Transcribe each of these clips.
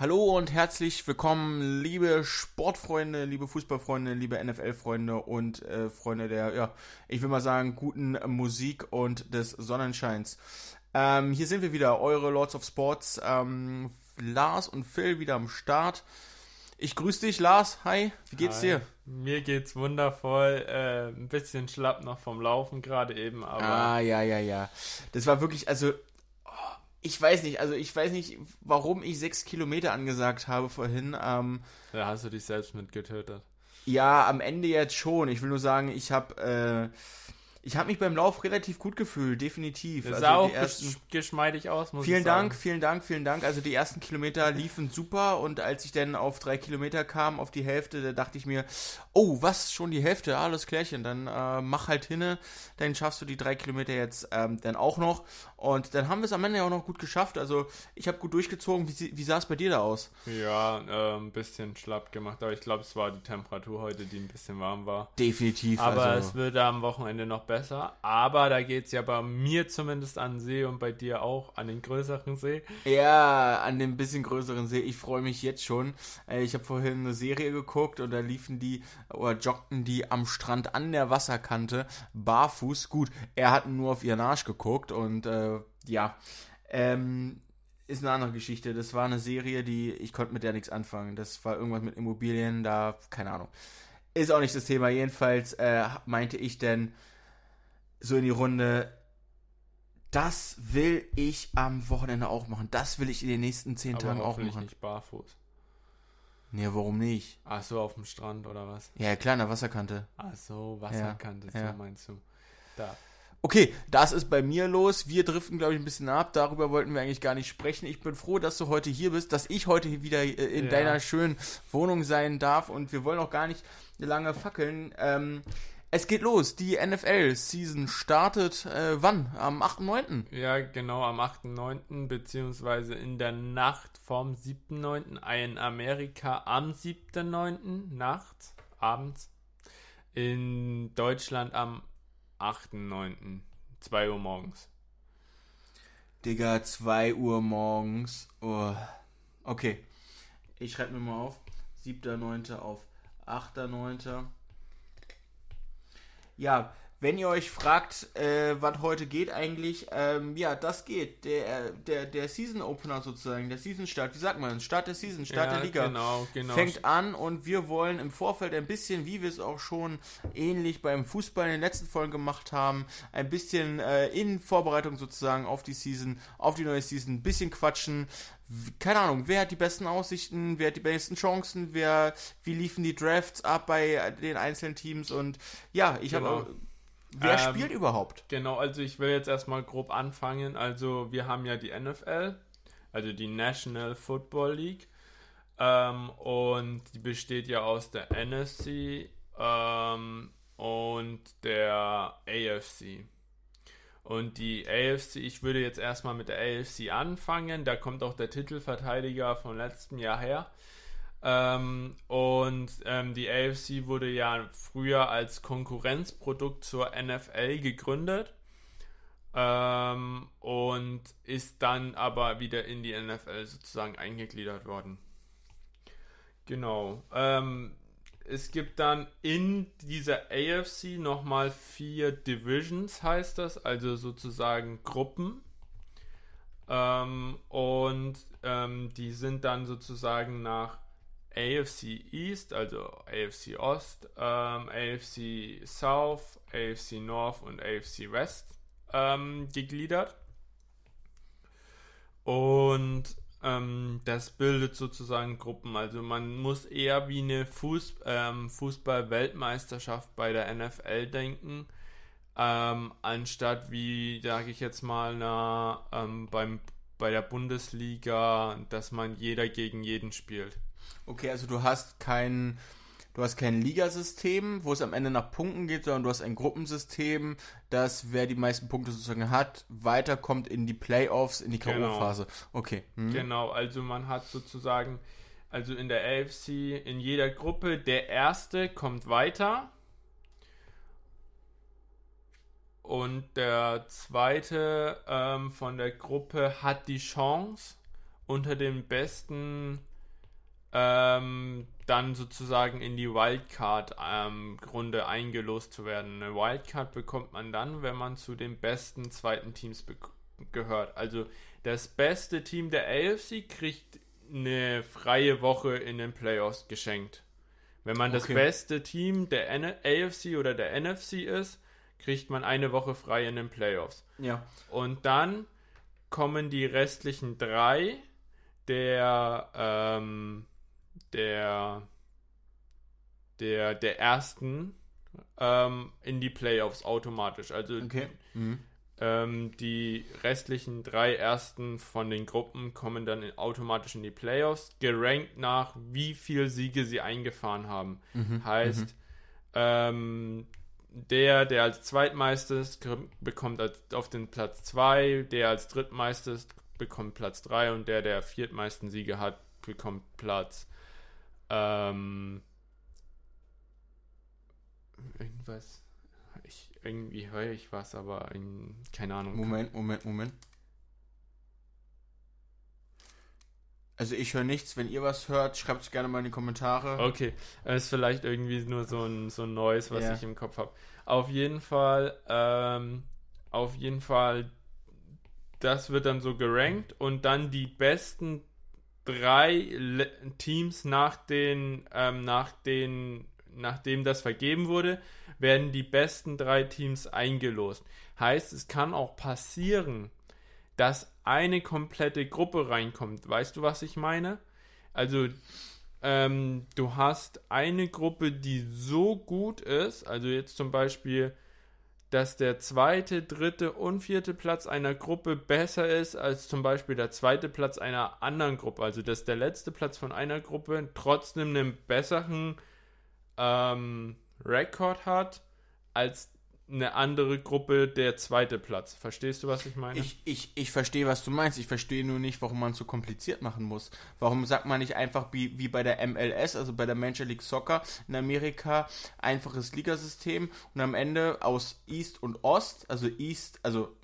Hallo und herzlich willkommen, liebe Sportfreunde, liebe Fußballfreunde, liebe NFL-Freunde und äh, Freunde der, ja, ich will mal sagen, guten Musik und des Sonnenscheins. Ähm, hier sind wir wieder, eure Lords of Sports, ähm, Lars und Phil wieder am Start. Ich grüße dich, Lars. Hi, wie geht's Hi. dir? Mir geht's wundervoll. Äh, ein bisschen schlapp noch vom Laufen gerade eben, aber. Ah, ja, ja, ja. Das war wirklich, also ich weiß nicht, also ich weiß nicht, warum ich sechs Kilometer angesagt habe vorhin. Ähm, da hast du dich selbst mit getötet. Ja, am Ende jetzt schon. Ich will nur sagen, ich habe äh, ich habe mich beim Lauf relativ gut gefühlt, definitiv. Das also sah auch ersten, geschmeidig aus, muss Vielen Dank, vielen Dank, vielen Dank. Also die ersten Kilometer liefen super und als ich dann auf drei Kilometer kam, auf die Hälfte, da dachte ich mir, oh, was, schon die Hälfte, alles klärchen, dann äh, mach halt hinne, dann schaffst du die drei Kilometer jetzt ähm, dann auch noch. Und dann haben wir es am Ende ja auch noch gut geschafft. Also ich habe gut durchgezogen. Wie, wie sah es bei dir da aus? Ja, äh, ein bisschen schlapp gemacht, aber ich glaube, es war die Temperatur heute, die ein bisschen warm war. Definitiv. Aber also, es würde am Wochenende noch besser. Aber da geht es ja bei mir zumindest an den See und bei dir auch an den größeren See. Ja, an den bisschen größeren See. Ich freue mich jetzt schon. Äh, ich habe vorhin eine Serie geguckt und da liefen die oder joggten die am Strand an der Wasserkante barfuß. Gut, er hat nur auf ihren Arsch geguckt und äh, ja. Ähm, ist eine andere Geschichte. Das war eine Serie, die ich konnte mit der nichts anfangen. Das war irgendwas mit Immobilien, da keine Ahnung. Ist auch nicht das Thema. Jedenfalls äh, meinte ich denn, so in die Runde, das will ich am Wochenende auch machen. Das will ich in den nächsten zehn Aber Tagen auch machen. nicht barfuß. Nee, warum nicht? Ach so, auf dem Strand oder was? Ja, klar, in der Wasserkante. Ach so, Wasserkante, ja, so ja. meinst du. Da. Okay, das ist bei mir los. Wir driften, glaube ich, ein bisschen ab. Darüber wollten wir eigentlich gar nicht sprechen. Ich bin froh, dass du heute hier bist, dass ich heute wieder äh, in ja. deiner schönen Wohnung sein darf. Und wir wollen auch gar nicht lange fackeln. Ähm, es geht los. Die NFL-Season startet äh, wann? Am 8.9.? Ja, genau, am 8.9. beziehungsweise in der Nacht vom 7.9. in Amerika am 7.9. nachts, abends. In Deutschland am 8.9. 2 Uhr morgens. Digga, 2 Uhr morgens. Oh. Okay. Ich schreibe mir mal auf. 7.9. auf 8.9 ja, wenn ihr euch fragt, äh, was heute geht eigentlich, ähm, ja, das geht. Der, der, der Season Opener sozusagen, der Season Start, wie sagt man, Start der Season, Start ja, der Liga, genau, genau. fängt an und wir wollen im Vorfeld ein bisschen, wie wir es auch schon ähnlich beim Fußball in den letzten Folgen gemacht haben, ein bisschen äh, in Vorbereitung sozusagen auf die Season, auf die neue Season, ein bisschen quatschen, keine Ahnung, wer hat die besten Aussichten, wer hat die besten Chancen, wer, wie liefen die Drafts ab bei den einzelnen Teams und ja, ich genau. habe Wer ähm, spielt überhaupt? Genau, also ich will jetzt erstmal grob anfangen. Also wir haben ja die NFL, also die National Football League. Ähm, und die besteht ja aus der NFC ähm, und der AFC. Und die AFC, ich würde jetzt erstmal mit der AFC anfangen. Da kommt auch der Titelverteidiger vom letzten Jahr her. Ähm, und ähm, die AFC wurde ja früher als Konkurrenzprodukt zur NFL gegründet ähm, und ist dann aber wieder in die NFL sozusagen eingegliedert worden. Genau. Ähm, es gibt dann in dieser AFC nochmal vier Divisions, heißt das, also sozusagen Gruppen. Ähm, und ähm, die sind dann sozusagen nach AFC East, also AFC Ost, ähm, AFC South, AFC North und AFC West ähm, gegliedert. Und ähm, das bildet sozusagen Gruppen. Also man muss eher wie eine Fuß, ähm, Fußball-Weltmeisterschaft bei der NFL denken, ähm, anstatt wie, sage ich jetzt mal, na, ähm, beim, bei der Bundesliga, dass man jeder gegen jeden spielt. Okay, also du hast kein, du hast kein Ligasystem, wo es am Ende nach Punkten geht, sondern du hast ein Gruppensystem, das wer die meisten Punkte sozusagen hat, weiterkommt in die Playoffs, in die K.O.-Phase. Genau. Okay. Hm. Genau, also man hat sozusagen, also in der AFC, in jeder Gruppe, der Erste kommt weiter. Und der zweite ähm, von der Gruppe hat die Chance, unter den besten ähm, dann sozusagen in die Wildcard-Runde ähm, eingelost zu werden. Eine Wildcard bekommt man dann, wenn man zu den besten zweiten Teams gehört. Also das beste Team der AFC kriegt eine freie Woche in den Playoffs geschenkt. Wenn man okay. das beste Team der N AFC oder der NFC ist, kriegt man eine Woche frei in den Playoffs. Ja. Und dann kommen die restlichen drei der ähm, der der der ersten ähm, in die Playoffs automatisch. Also okay. mhm. ähm, die restlichen drei ersten von den Gruppen kommen dann in, automatisch in die Playoffs, gerankt nach wie viel Siege sie eingefahren haben. Mhm. Heißt, mhm. Ähm, der, der als Zweitmeister ist, bekommt als, auf den Platz 2, der als Drittmeister ist, bekommt Platz 3 und der, der viertmeisten Siege hat, bekommt Platz ähm, irgendwas. Ich, irgendwie höre ich was, aber in, keine Ahnung. Moment, Moment, Moment. Also ich höre nichts. Wenn ihr was hört, schreibt es gerne mal in die Kommentare. Okay, es ist vielleicht irgendwie nur so ein, so ein Neues, was ja. ich im Kopf habe. Auf jeden Fall, ähm, auf jeden Fall, das wird dann so gerankt und dann die besten drei Le Teams nach den, ähm, nach den, nachdem das vergeben wurde, werden die besten drei Teams eingelost. Heißt, es kann auch passieren, dass eine komplette Gruppe reinkommt. Weißt du, was ich meine? Also, ähm, du hast eine Gruppe, die so gut ist, also jetzt zum Beispiel dass der zweite, dritte und vierte Platz einer Gruppe besser ist als zum Beispiel der zweite Platz einer anderen Gruppe. Also dass der letzte Platz von einer Gruppe trotzdem einen besseren ähm, Rekord hat als eine andere Gruppe der zweite Platz. Verstehst du, was ich meine? Ich, ich, ich verstehe, was du meinst. Ich verstehe nur nicht, warum man es so kompliziert machen muss. Warum sagt man nicht einfach wie, wie bei der MLS, also bei der Major League Soccer in Amerika, einfaches Ligasystem und am Ende aus East und Ost, also East, also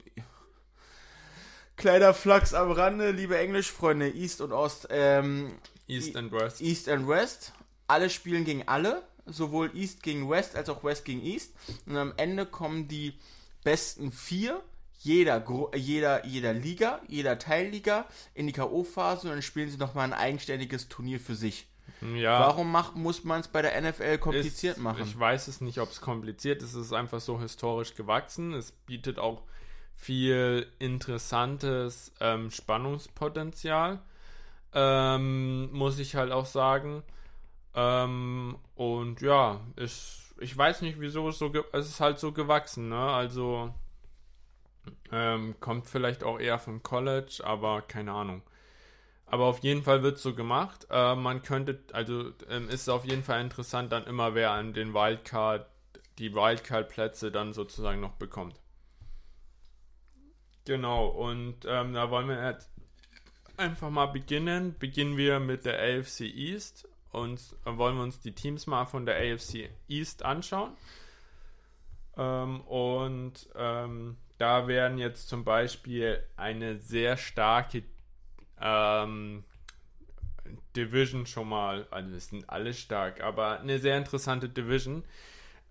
kleiner Flachs am Rande, liebe Englischfreunde, East und Ost, ähm, East and West. East and West. Alle spielen gegen alle sowohl East gegen West als auch West gegen East. Und am Ende kommen die besten vier jeder, jeder, jeder Liga, jeder Teilliga in die K.O.-Phase und dann spielen sie nochmal ein eigenständiges Turnier für sich. Ja. Warum macht, muss man es bei der NFL kompliziert ist, machen? Ich weiß es nicht, ob es kompliziert ist. Es ist einfach so historisch gewachsen. Es bietet auch viel interessantes ähm, Spannungspotenzial, ähm, muss ich halt auch sagen. Ähm, und ja, ist, ich weiß nicht, wieso es so, es ist halt so gewachsen, ne? Also, ähm, kommt vielleicht auch eher vom College, aber keine Ahnung. Aber auf jeden Fall wird es so gemacht. Äh, man könnte, also ähm, ist auf jeden Fall interessant, dann immer wer an den Wildcard, die Wildcard-Plätze dann sozusagen noch bekommt. Genau, und ähm, da wollen wir jetzt einfach mal beginnen. Beginnen wir mit der AFC East uns, wollen wir uns die Teams mal von der AFC East anschauen. Ähm, und ähm, da werden jetzt zum Beispiel eine sehr starke ähm, Division schon mal, also es sind alle stark, aber eine sehr interessante Division.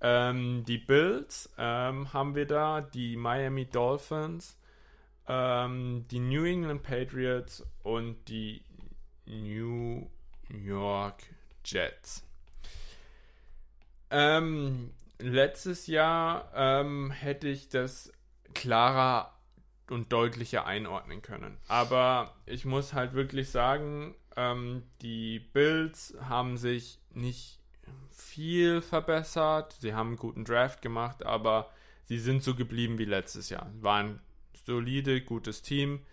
Ähm, die Bills ähm, haben wir da, die Miami Dolphins, ähm, die New England Patriots und die New York Jets. Ähm, letztes Jahr ähm, hätte ich das klarer und deutlicher einordnen können. Aber ich muss halt wirklich sagen, ähm, die Bills haben sich nicht viel verbessert. Sie haben einen guten Draft gemacht, aber sie sind so geblieben wie letztes Jahr. Waren solide, gutes Team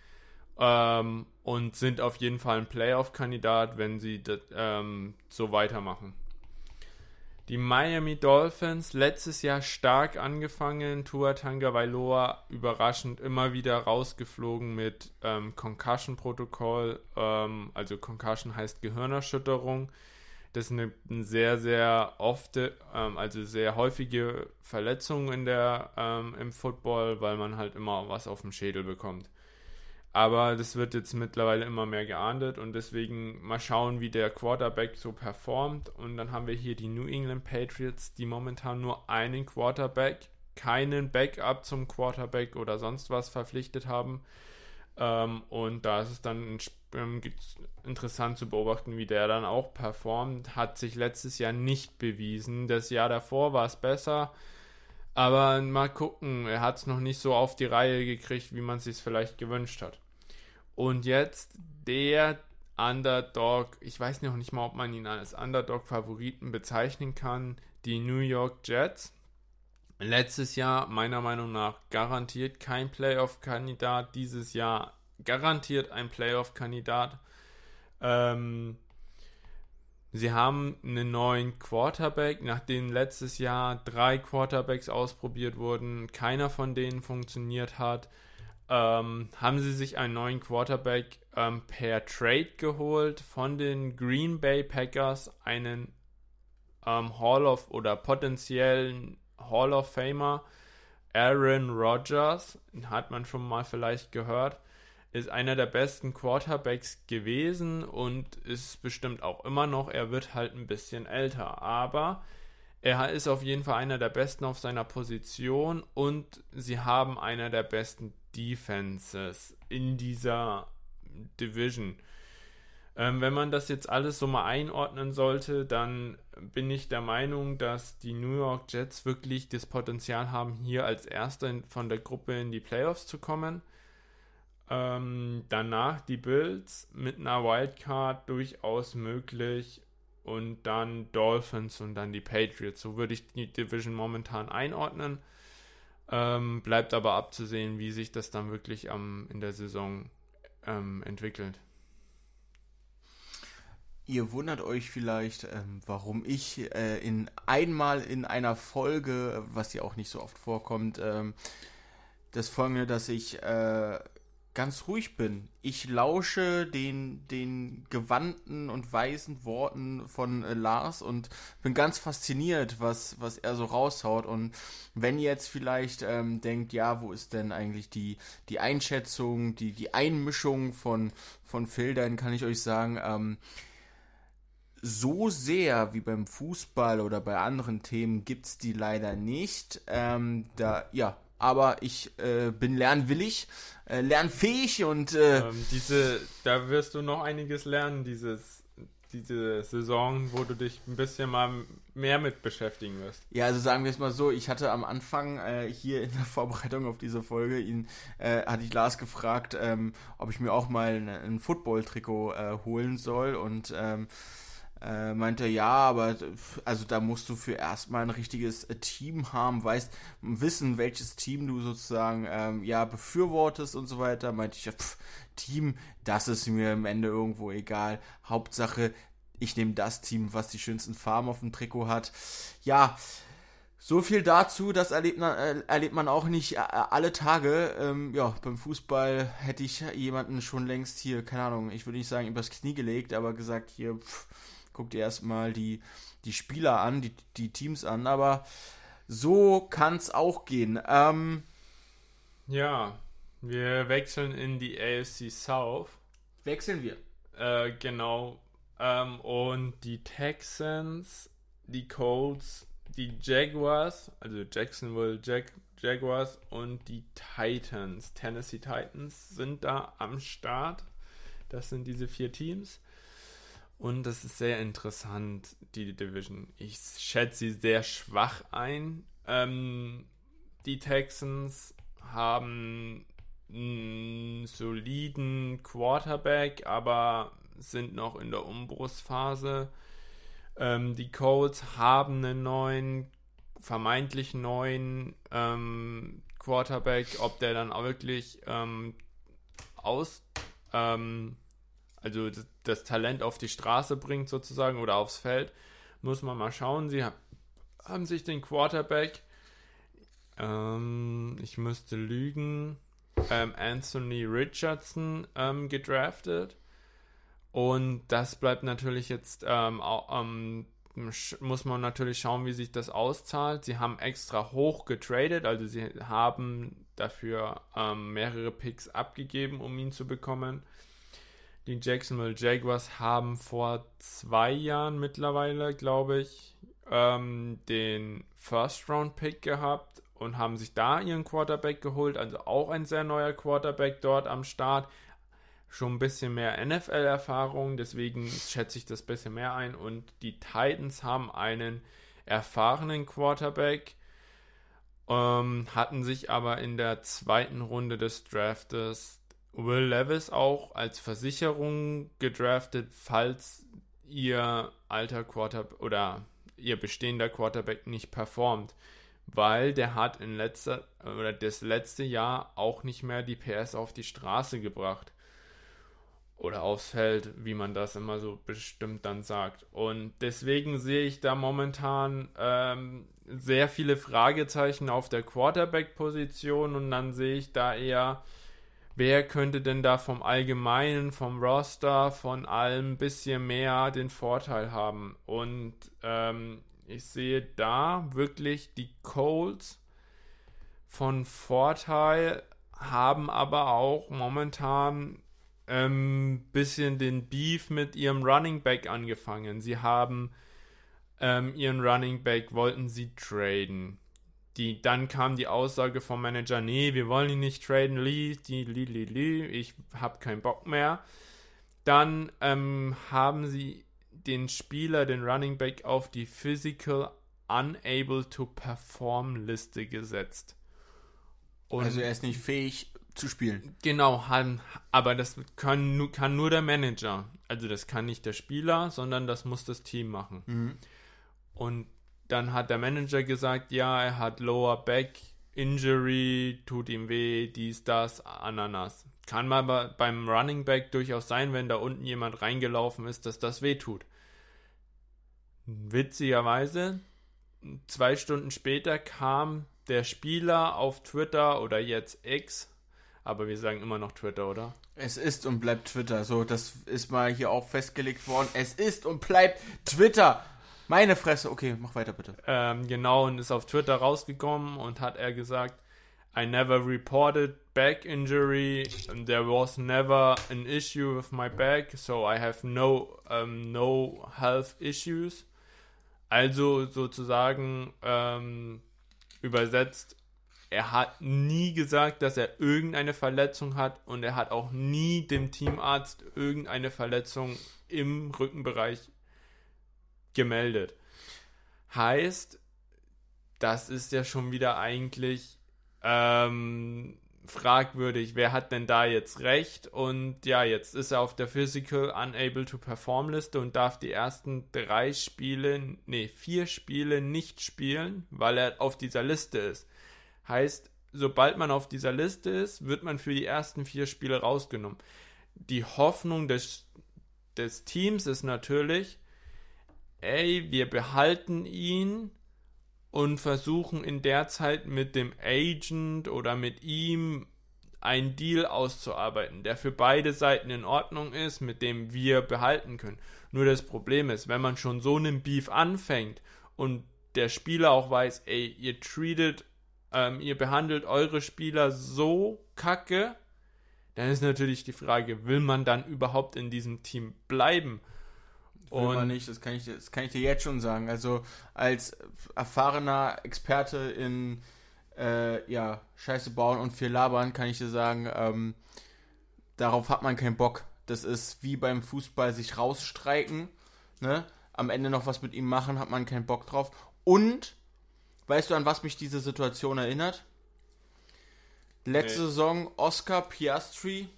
ähm, und sind auf jeden Fall ein Playoff-Kandidat, wenn sie das, ähm, so weitermachen. Die Miami Dolphins letztes Jahr stark angefangen, Tua Tanga Vailoa überraschend immer wieder rausgeflogen mit ähm, Concussion-Protokoll, ähm, also Concussion heißt Gehirnerschütterung. Das ist eine sehr, sehr oft, ähm, also sehr häufige Verletzung in der, ähm, im Football, weil man halt immer was auf dem Schädel bekommt. Aber das wird jetzt mittlerweile immer mehr geahndet und deswegen mal schauen, wie der Quarterback so performt. Und dann haben wir hier die New England Patriots, die momentan nur einen Quarterback, keinen Backup zum Quarterback oder sonst was verpflichtet haben. Ähm, und da ist es dann ähm, interessant zu beobachten, wie der dann auch performt. Hat sich letztes Jahr nicht bewiesen. Das Jahr davor war es besser. Aber mal gucken, er hat es noch nicht so auf die Reihe gekriegt, wie man es sich vielleicht gewünscht hat. Und jetzt der Underdog, ich weiß noch nicht mal, ob man ihn als Underdog-Favoriten bezeichnen kann, die New York Jets. Letztes Jahr meiner Meinung nach garantiert kein Playoff-Kandidat, dieses Jahr garantiert ein Playoff-Kandidat. Ähm, sie haben einen neuen Quarterback, nachdem letztes Jahr drei Quarterbacks ausprobiert wurden, keiner von denen funktioniert hat ähm, haben sie sich einen neuen Quarterback ähm, per Trade geholt von den Green Bay Packers, einen ähm, Hall of oder potenziellen Hall of Famer, Aaron Rodgers, hat man schon mal vielleicht gehört, ist einer der besten Quarterbacks gewesen und ist bestimmt auch immer noch. Er wird halt ein bisschen älter, aber er ist auf jeden Fall einer der besten auf seiner Position und sie haben einer der besten Defenses in dieser Division. Ähm, wenn man das jetzt alles so mal einordnen sollte, dann bin ich der Meinung, dass die New York Jets wirklich das Potenzial haben, hier als Erster von der Gruppe in die Playoffs zu kommen. Ähm, danach die Bills mit einer Wildcard durchaus möglich und dann Dolphins und dann die Patriots. So würde ich die Division momentan einordnen. Ähm, bleibt aber abzusehen, wie sich das dann wirklich ähm, in der Saison ähm, entwickelt. Ihr wundert euch vielleicht, ähm, warum ich äh, in einmal in einer Folge, was ja auch nicht so oft vorkommt, ähm, das folgende, dass ich äh, ganz ruhig bin. Ich lausche den, den gewandten und weisen Worten von äh, Lars und bin ganz fasziniert, was, was er so raushaut. Und wenn ihr jetzt vielleicht ähm, denkt, ja, wo ist denn eigentlich die, die Einschätzung, die, die Einmischung von, von Phil, dann kann ich euch sagen, ähm, so sehr wie beim Fußball oder bei anderen Themen gibt es die leider nicht. Ähm, da, ja, aber ich äh, bin lernwillig, äh, lernfähig und äh, ähm, diese, da wirst du noch einiges lernen, dieses, diese Saison, wo du dich ein bisschen mal mehr mit beschäftigen wirst. Ja, also sagen wir es mal so, ich hatte am Anfang äh, hier in der Vorbereitung auf diese Folge ihn, äh, hatte ich Lars gefragt, ähm, ob ich mir auch mal ein, ein Football-Trikot äh, holen soll und ähm, äh, meinte, ja, aber also da musst du für erstmal ein richtiges äh, Team haben, weißt, wissen, welches Team du sozusagen ähm, ja befürwortest und so weiter. Meinte ich, ja, pff, Team, das ist mir am Ende irgendwo egal. Hauptsache, ich nehme das Team, was die schönsten Farben auf dem Trikot hat. Ja, so viel dazu, das erlebt man, äh, erlebt man auch nicht äh, alle Tage. Ähm, ja, beim Fußball hätte ich jemanden schon längst hier, keine Ahnung, ich würde nicht sagen übers Knie gelegt, aber gesagt, hier, pff, guck dir erstmal die, die Spieler an, die, die Teams an, aber so kann es auch gehen. Ähm, ja, wir wechseln in die AFC South. Wechseln wir. Äh, genau. Ähm, und die Texans, die Colts, die Jaguars, also Jacksonville Jag Jaguars und die Titans, Tennessee Titans sind da am Start. Das sind diese vier Teams. Und das ist sehr interessant, die Division. Ich schätze sie sehr schwach ein. Ähm, die Texans haben einen soliden Quarterback, aber sind noch in der Umbruchsphase. Ähm, die Colts haben einen neuen, vermeintlich neuen ähm, Quarterback. Ob der dann auch wirklich ähm, aus ähm, also das, Talent auf die Straße bringt sozusagen oder aufs Feld, muss man mal schauen. Sie haben sich den Quarterback, ähm, ich müsste lügen, ähm, Anthony Richardson ähm, gedraftet. Und das bleibt natürlich jetzt ähm, ähm, muss man natürlich schauen, wie sich das auszahlt. Sie haben extra hoch getradet, also sie haben dafür ähm, mehrere Picks abgegeben, um ihn zu bekommen. Die Jacksonville Jaguars haben vor zwei Jahren mittlerweile, glaube ich, ähm, den First-Round-Pick gehabt und haben sich da ihren Quarterback geholt. Also auch ein sehr neuer Quarterback dort am Start schon ein bisschen mehr NFL-Erfahrung, deswegen schätze ich das ein bisschen mehr ein. Und die Titans haben einen erfahrenen Quarterback, ähm, hatten sich aber in der zweiten Runde des Draftes Will Levis auch als Versicherung gedraftet, falls ihr alter Quarterback oder ihr bestehender Quarterback nicht performt, weil der hat in letzter oder das letzte Jahr auch nicht mehr die PS auf die Straße gebracht. Oder aufs Feld, wie man das immer so bestimmt dann sagt. Und deswegen sehe ich da momentan ähm, sehr viele Fragezeichen auf der Quarterback-Position. Und dann sehe ich da eher, wer könnte denn da vom Allgemeinen, vom Roster, von allem ein bisschen mehr den Vorteil haben. Und ähm, ich sehe da wirklich die Colts von Vorteil, haben aber auch momentan ähm, bisschen den Beef mit ihrem Running Back angefangen. Sie haben ähm, ihren Running Back, wollten sie traden. Die, dann kam die Aussage vom Manager, nee, wir wollen ihn nicht traden, Lee, die, Lee, Lee, Lee, ich habe keinen Bock mehr. Dann ähm, haben sie den Spieler, den Running Back, auf die Physical Unable to Perform Liste gesetzt. Und also er ist nicht fähig, zu spielen. Genau, aber das kann, kann nur der Manager. Also das kann nicht der Spieler, sondern das muss das Team machen. Mhm. Und dann hat der Manager gesagt, ja, er hat Lower Back Injury, tut ihm weh, dies, das, Ananas. Kann aber beim Running Back durchaus sein, wenn da unten jemand reingelaufen ist, dass das weh tut. Witzigerweise, zwei Stunden später kam der Spieler auf Twitter oder jetzt X aber wir sagen immer noch Twitter, oder? Es ist und bleibt Twitter. So, das ist mal hier auch festgelegt worden. Es ist und bleibt Twitter. Meine Fresse. Okay, mach weiter bitte. Ähm, genau, und ist auf Twitter rausgekommen und hat er gesagt, I never reported back injury. There was never an issue with my back, so I have no, um, no health issues. Also sozusagen ähm, übersetzt, er hat nie gesagt, dass er irgendeine Verletzung hat und er hat auch nie dem Teamarzt irgendeine Verletzung im Rückenbereich gemeldet. Heißt, das ist ja schon wieder eigentlich ähm, fragwürdig, wer hat denn da jetzt recht? Und ja, jetzt ist er auf der Physical Unable to Perform Liste und darf die ersten drei Spiele, nee, vier Spiele nicht spielen, weil er auf dieser Liste ist. Heißt, sobald man auf dieser Liste ist, wird man für die ersten vier Spiele rausgenommen. Die Hoffnung des, des Teams ist natürlich, ey, wir behalten ihn und versuchen in der Zeit mit dem Agent oder mit ihm einen Deal auszuarbeiten, der für beide Seiten in Ordnung ist, mit dem wir behalten können. Nur das Problem ist, wenn man schon so einen Beef anfängt und der Spieler auch weiß, ey, ihr treatet ähm, ihr behandelt eure Spieler so kacke, dann ist natürlich die Frage, will man dann überhaupt in diesem Team bleiben? Und nicht, das kann, ich, das kann ich dir jetzt schon sagen. Also als erfahrener Experte in äh, ja, Scheiße bauen und viel labern, kann ich dir sagen, ähm, darauf hat man keinen Bock. Das ist wie beim Fußball sich rausstreiken, ne? Am Ende noch was mit ihm machen, hat man keinen Bock drauf. Und Weißt du, an was mich diese Situation erinnert? Letzte nee. Saison Oscar Piastri,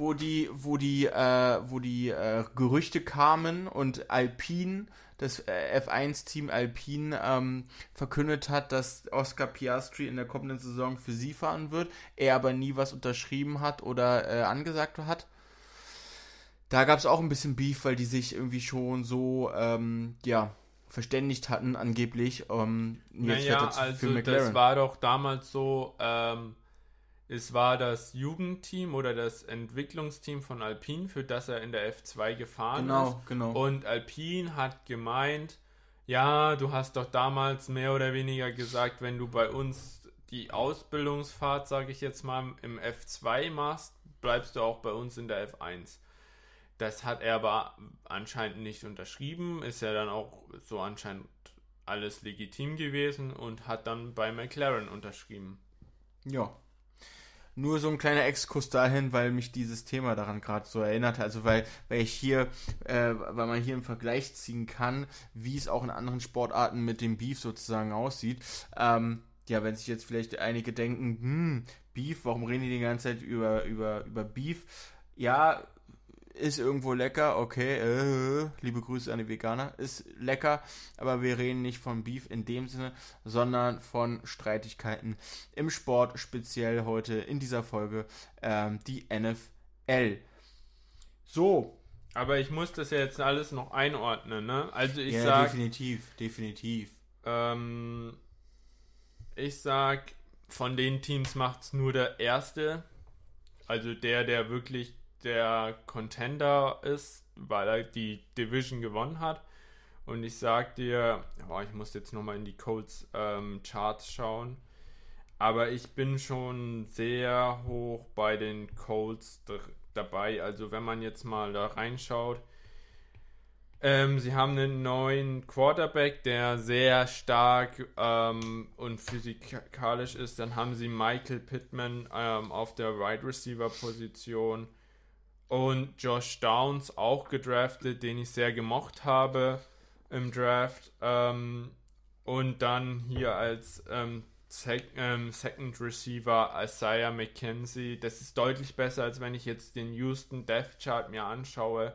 wo die, wo die, äh, wo die äh, Gerüchte kamen und Alpine, das äh, F1-Team Alpine, ähm, verkündet hat, dass Oscar Piastri in der kommenden Saison für sie fahren wird, er aber nie was unterschrieben hat oder äh, angesagt hat. Da gab es auch ein bisschen Beef, weil die sich irgendwie schon so, ähm, ja, verständigt hatten, angeblich. Ähm, jetzt naja, also das war doch damals so, ähm, es war das Jugendteam oder das Entwicklungsteam von Alpine, für das er in der F2 gefahren genau, ist. Genau, Und Alpine hat gemeint, Ja, du hast doch damals mehr oder weniger gesagt, wenn du bei uns die Ausbildungsfahrt, sage ich jetzt mal, im F2 machst, bleibst du auch bei uns in der F1. Das hat er aber anscheinend nicht unterschrieben, ist ja dann auch so anscheinend alles legitim gewesen und hat dann bei McLaren unterschrieben. Ja. Nur so ein kleiner Exkurs dahin, weil mich dieses Thema daran gerade so erinnert. Also weil, weil ich hier, äh, weil man hier einen Vergleich ziehen kann, wie es auch in anderen Sportarten mit dem Beef sozusagen aussieht. Ähm, ja, wenn sich jetzt vielleicht einige denken, hm, Beef, warum reden die die ganze Zeit über, über, über Beef? Ja, ist irgendwo lecker, okay, äh, liebe Grüße an die Veganer, ist lecker, aber wir reden nicht von Beef in dem Sinne, sondern von Streitigkeiten im Sport, speziell heute in dieser Folge ähm, die NFL. So. Aber ich muss das ja jetzt alles noch einordnen, ne? Also ich ja, sag. definitiv, definitiv. Ähm, ich sag, von den Teams macht es nur der erste. Also der, der wirklich der Contender ist, weil er die Division gewonnen hat. Und ich sag dir, oh, ich muss jetzt nochmal in die Colts ähm, Charts schauen. Aber ich bin schon sehr hoch bei den Colts dabei. Also wenn man jetzt mal da reinschaut, ähm, sie haben einen neuen Quarterback, der sehr stark ähm, und physikalisch ist. Dann haben sie Michael Pittman ähm, auf der Wide Receiver Position und Josh Downs auch gedraftet, den ich sehr gemocht habe im Draft. Ähm, und dann hier als ähm, Sec ähm, Second Receiver Isaiah McKenzie. Das ist deutlich besser, als wenn ich jetzt den Houston Death Chart mir anschaue.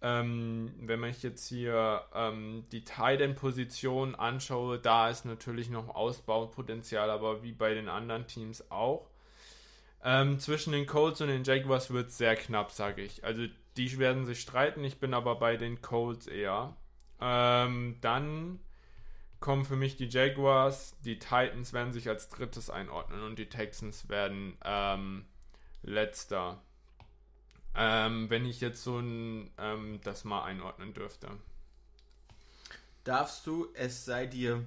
Ähm, wenn man jetzt hier ähm, die Titan-Position anschaue, da ist natürlich noch Ausbaupotenzial, aber wie bei den anderen Teams auch. Ähm, zwischen den Colts und den Jaguars wird es sehr knapp, sage ich. Also die werden sich streiten, ich bin aber bei den Colts eher. Ähm, dann kommen für mich die Jaguars, die Titans werden sich als drittes einordnen und die Texans werden ähm, letzter. Ähm, wenn ich jetzt so ein, ähm, das mal einordnen dürfte. Darfst du, es sei dir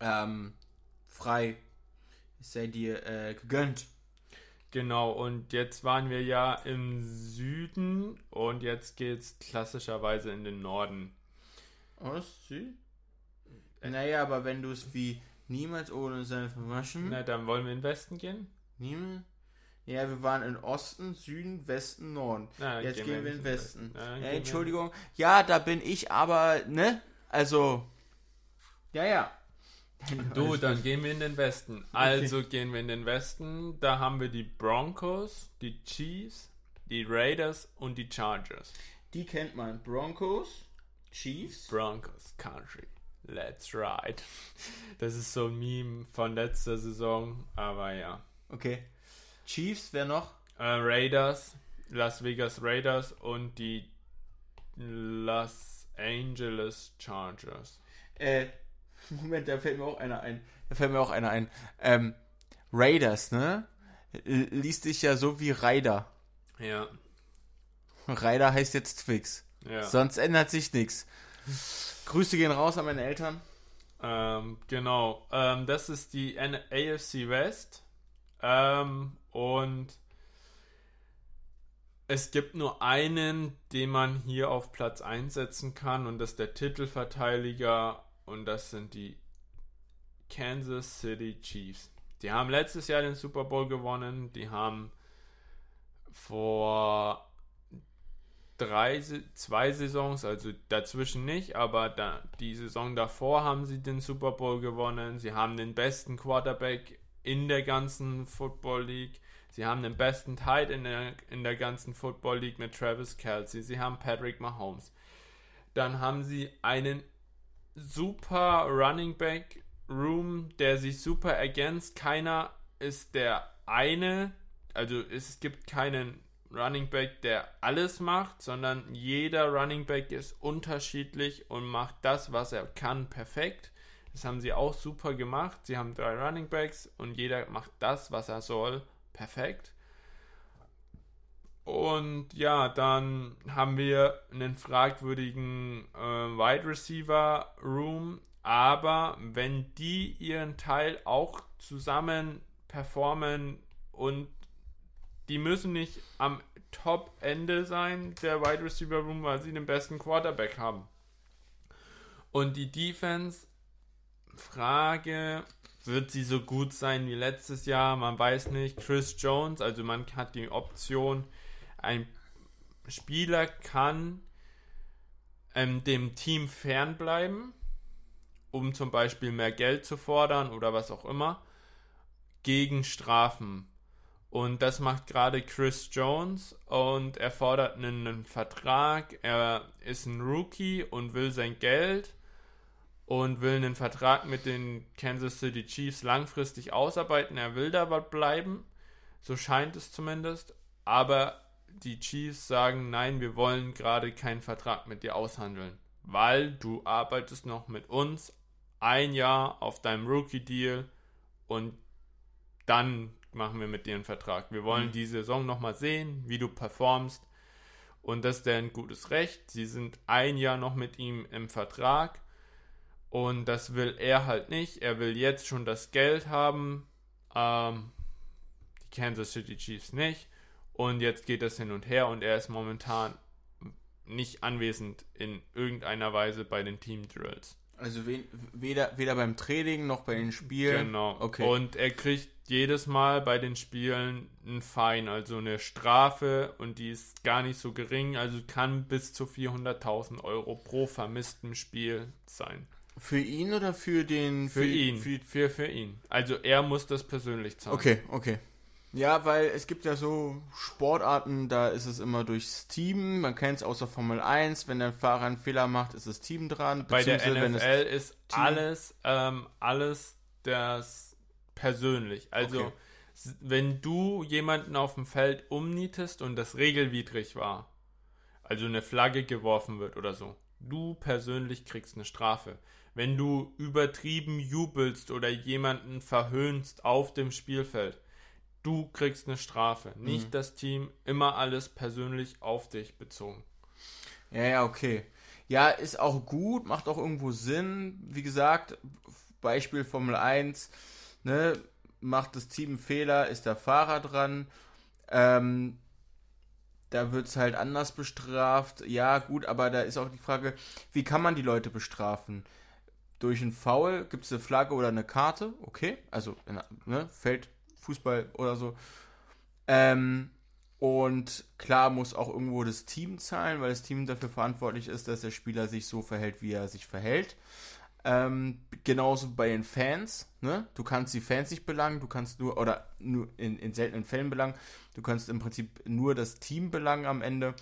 ähm, frei, es sei dir äh, gegönnt. Genau, und jetzt waren wir ja im Süden und jetzt geht es klassischerweise in den Norden. Ostsee? Äh, naja, aber wenn du es wie niemals ohne seine verwaschen. Na, dann wollen wir in den Westen gehen? Niemals? Ja, wir waren in Osten, Süden, Westen, Norden. Na, Jetzt gehen, gehen wir in den Westen. Westen. Ja, Entschuldigung. Ja, da bin ich aber, ne? Also. Ja, ja. Du, dann gehen wir in den Westen. Also okay. gehen wir in den Westen. Da haben wir die Broncos, die Chiefs, die Raiders und die Chargers. Die kennt man. Broncos, Chiefs. Broncos Country. Let's ride. Das ist so ein Meme von letzter Saison, aber ja. Okay. Chiefs, wer noch? Äh, Raiders, Las Vegas Raiders und die Los Angeles Chargers. Äh, Moment, da fällt mir auch einer ein. Da fällt mir auch einer ein. Ähm, Raiders, ne? Liest sich ja so wie Raider. Ja. Raider heißt jetzt Twix. Ja. Sonst ändert sich nichts. Grüße gehen raus an meine Eltern. Ähm, genau. Ähm, das ist die AFC West. Ähm, und es gibt nur einen, den man hier auf Platz einsetzen kann, und das ist der Titelverteidiger, und das sind die Kansas City Chiefs. Die haben letztes Jahr den Super Bowl gewonnen, die haben vor drei, zwei Saisons, also dazwischen nicht, aber da, die Saison davor haben sie den Super Bowl gewonnen. Sie haben den besten Quarterback in der ganzen Football League. Sie haben den besten Tight in der, in der ganzen Football League mit Travis Kelsey. Sie haben Patrick Mahomes. Dann haben sie einen super Running Back Room, der sich super ergänzt. Keiner ist der eine, also es gibt keinen Running Back, der alles macht, sondern jeder Running Back ist unterschiedlich und macht das, was er kann, perfekt. Das haben sie auch super gemacht. Sie haben drei Running Backs und jeder macht das, was er soll, perfekt. Und ja, dann haben wir einen fragwürdigen äh, Wide Receiver Room. Aber wenn die ihren Teil auch zusammen performen und die müssen nicht am Top-Ende sein, der Wide Receiver Room, weil sie den besten Quarterback haben. Und die Defense, Frage, wird sie so gut sein wie letztes Jahr? Man weiß nicht. Chris Jones, also man hat die Option, ein Spieler kann ähm, dem Team fernbleiben, um zum Beispiel mehr Geld zu fordern oder was auch immer, gegen Strafen. Und das macht gerade Chris Jones und er fordert einen, einen, Vertrag. Er ist ein Rookie und will sein Geld und will einen Vertrag mit den Kansas City Chiefs langfristig ausarbeiten. Er will da bleiben, so scheint es zumindest. Aber die Chiefs sagen, nein, wir wollen gerade keinen Vertrag mit dir aushandeln, weil du arbeitest noch mit uns ein Jahr auf deinem Rookie-Deal und dann machen wir mit dir einen Vertrag. Wir wollen mhm. die Saison nochmal sehen, wie du performst. Und das ist ein gutes Recht. Sie sind ein Jahr noch mit ihm im Vertrag. Und das will er halt nicht. Er will jetzt schon das Geld haben. Ähm, die Kansas City Chiefs nicht. Und jetzt geht das hin und her und er ist momentan nicht anwesend in irgendeiner Weise bei den Team Drills. Also weder, weder beim Training noch bei den Spielen. Genau. Okay. Und er kriegt jedes Mal bei den Spielen ein Fein, also eine Strafe und die ist gar nicht so gering, also kann bis zu 400.000 Euro pro vermisstem Spiel sein. Für ihn oder für den? Für, für ihn. Für, für, für ihn. Also er muss das persönlich zahlen. Okay, okay. Ja, weil es gibt ja so Sportarten, da ist es immer durchs Team. Man kennt es außer Formel 1. Wenn der Fahrer einen Fehler macht, ist das Team dran. Bei der NFL ist alles, ähm, alles das persönlich. Also, okay. wenn du jemanden auf dem Feld umnietest und das regelwidrig war, also eine Flagge geworfen wird oder so, du persönlich kriegst eine Strafe. Wenn du übertrieben jubelst oder jemanden verhöhnst auf dem Spielfeld, du kriegst eine Strafe. Mhm. Nicht das Team, immer alles persönlich auf dich bezogen. Ja, ja, okay. Ja, ist auch gut, macht auch irgendwo Sinn. Wie gesagt, Beispiel Formel 1, ne, macht das Team einen Fehler, ist der Fahrer dran. Ähm, da wird es halt anders bestraft. Ja, gut, aber da ist auch die Frage, wie kann man die Leute bestrafen? Durch einen Foul gibt es eine Flagge oder eine Karte, okay, also ne, fällt Fußball oder so. Ähm, und klar muss auch irgendwo das Team zahlen, weil das Team dafür verantwortlich ist, dass der Spieler sich so verhält, wie er sich verhält. Ähm, genauso bei den Fans. Ne? Du kannst die Fans nicht belangen, du kannst nur, oder nur in, in seltenen Fällen belangen, du kannst im Prinzip nur das Team belangen am Ende,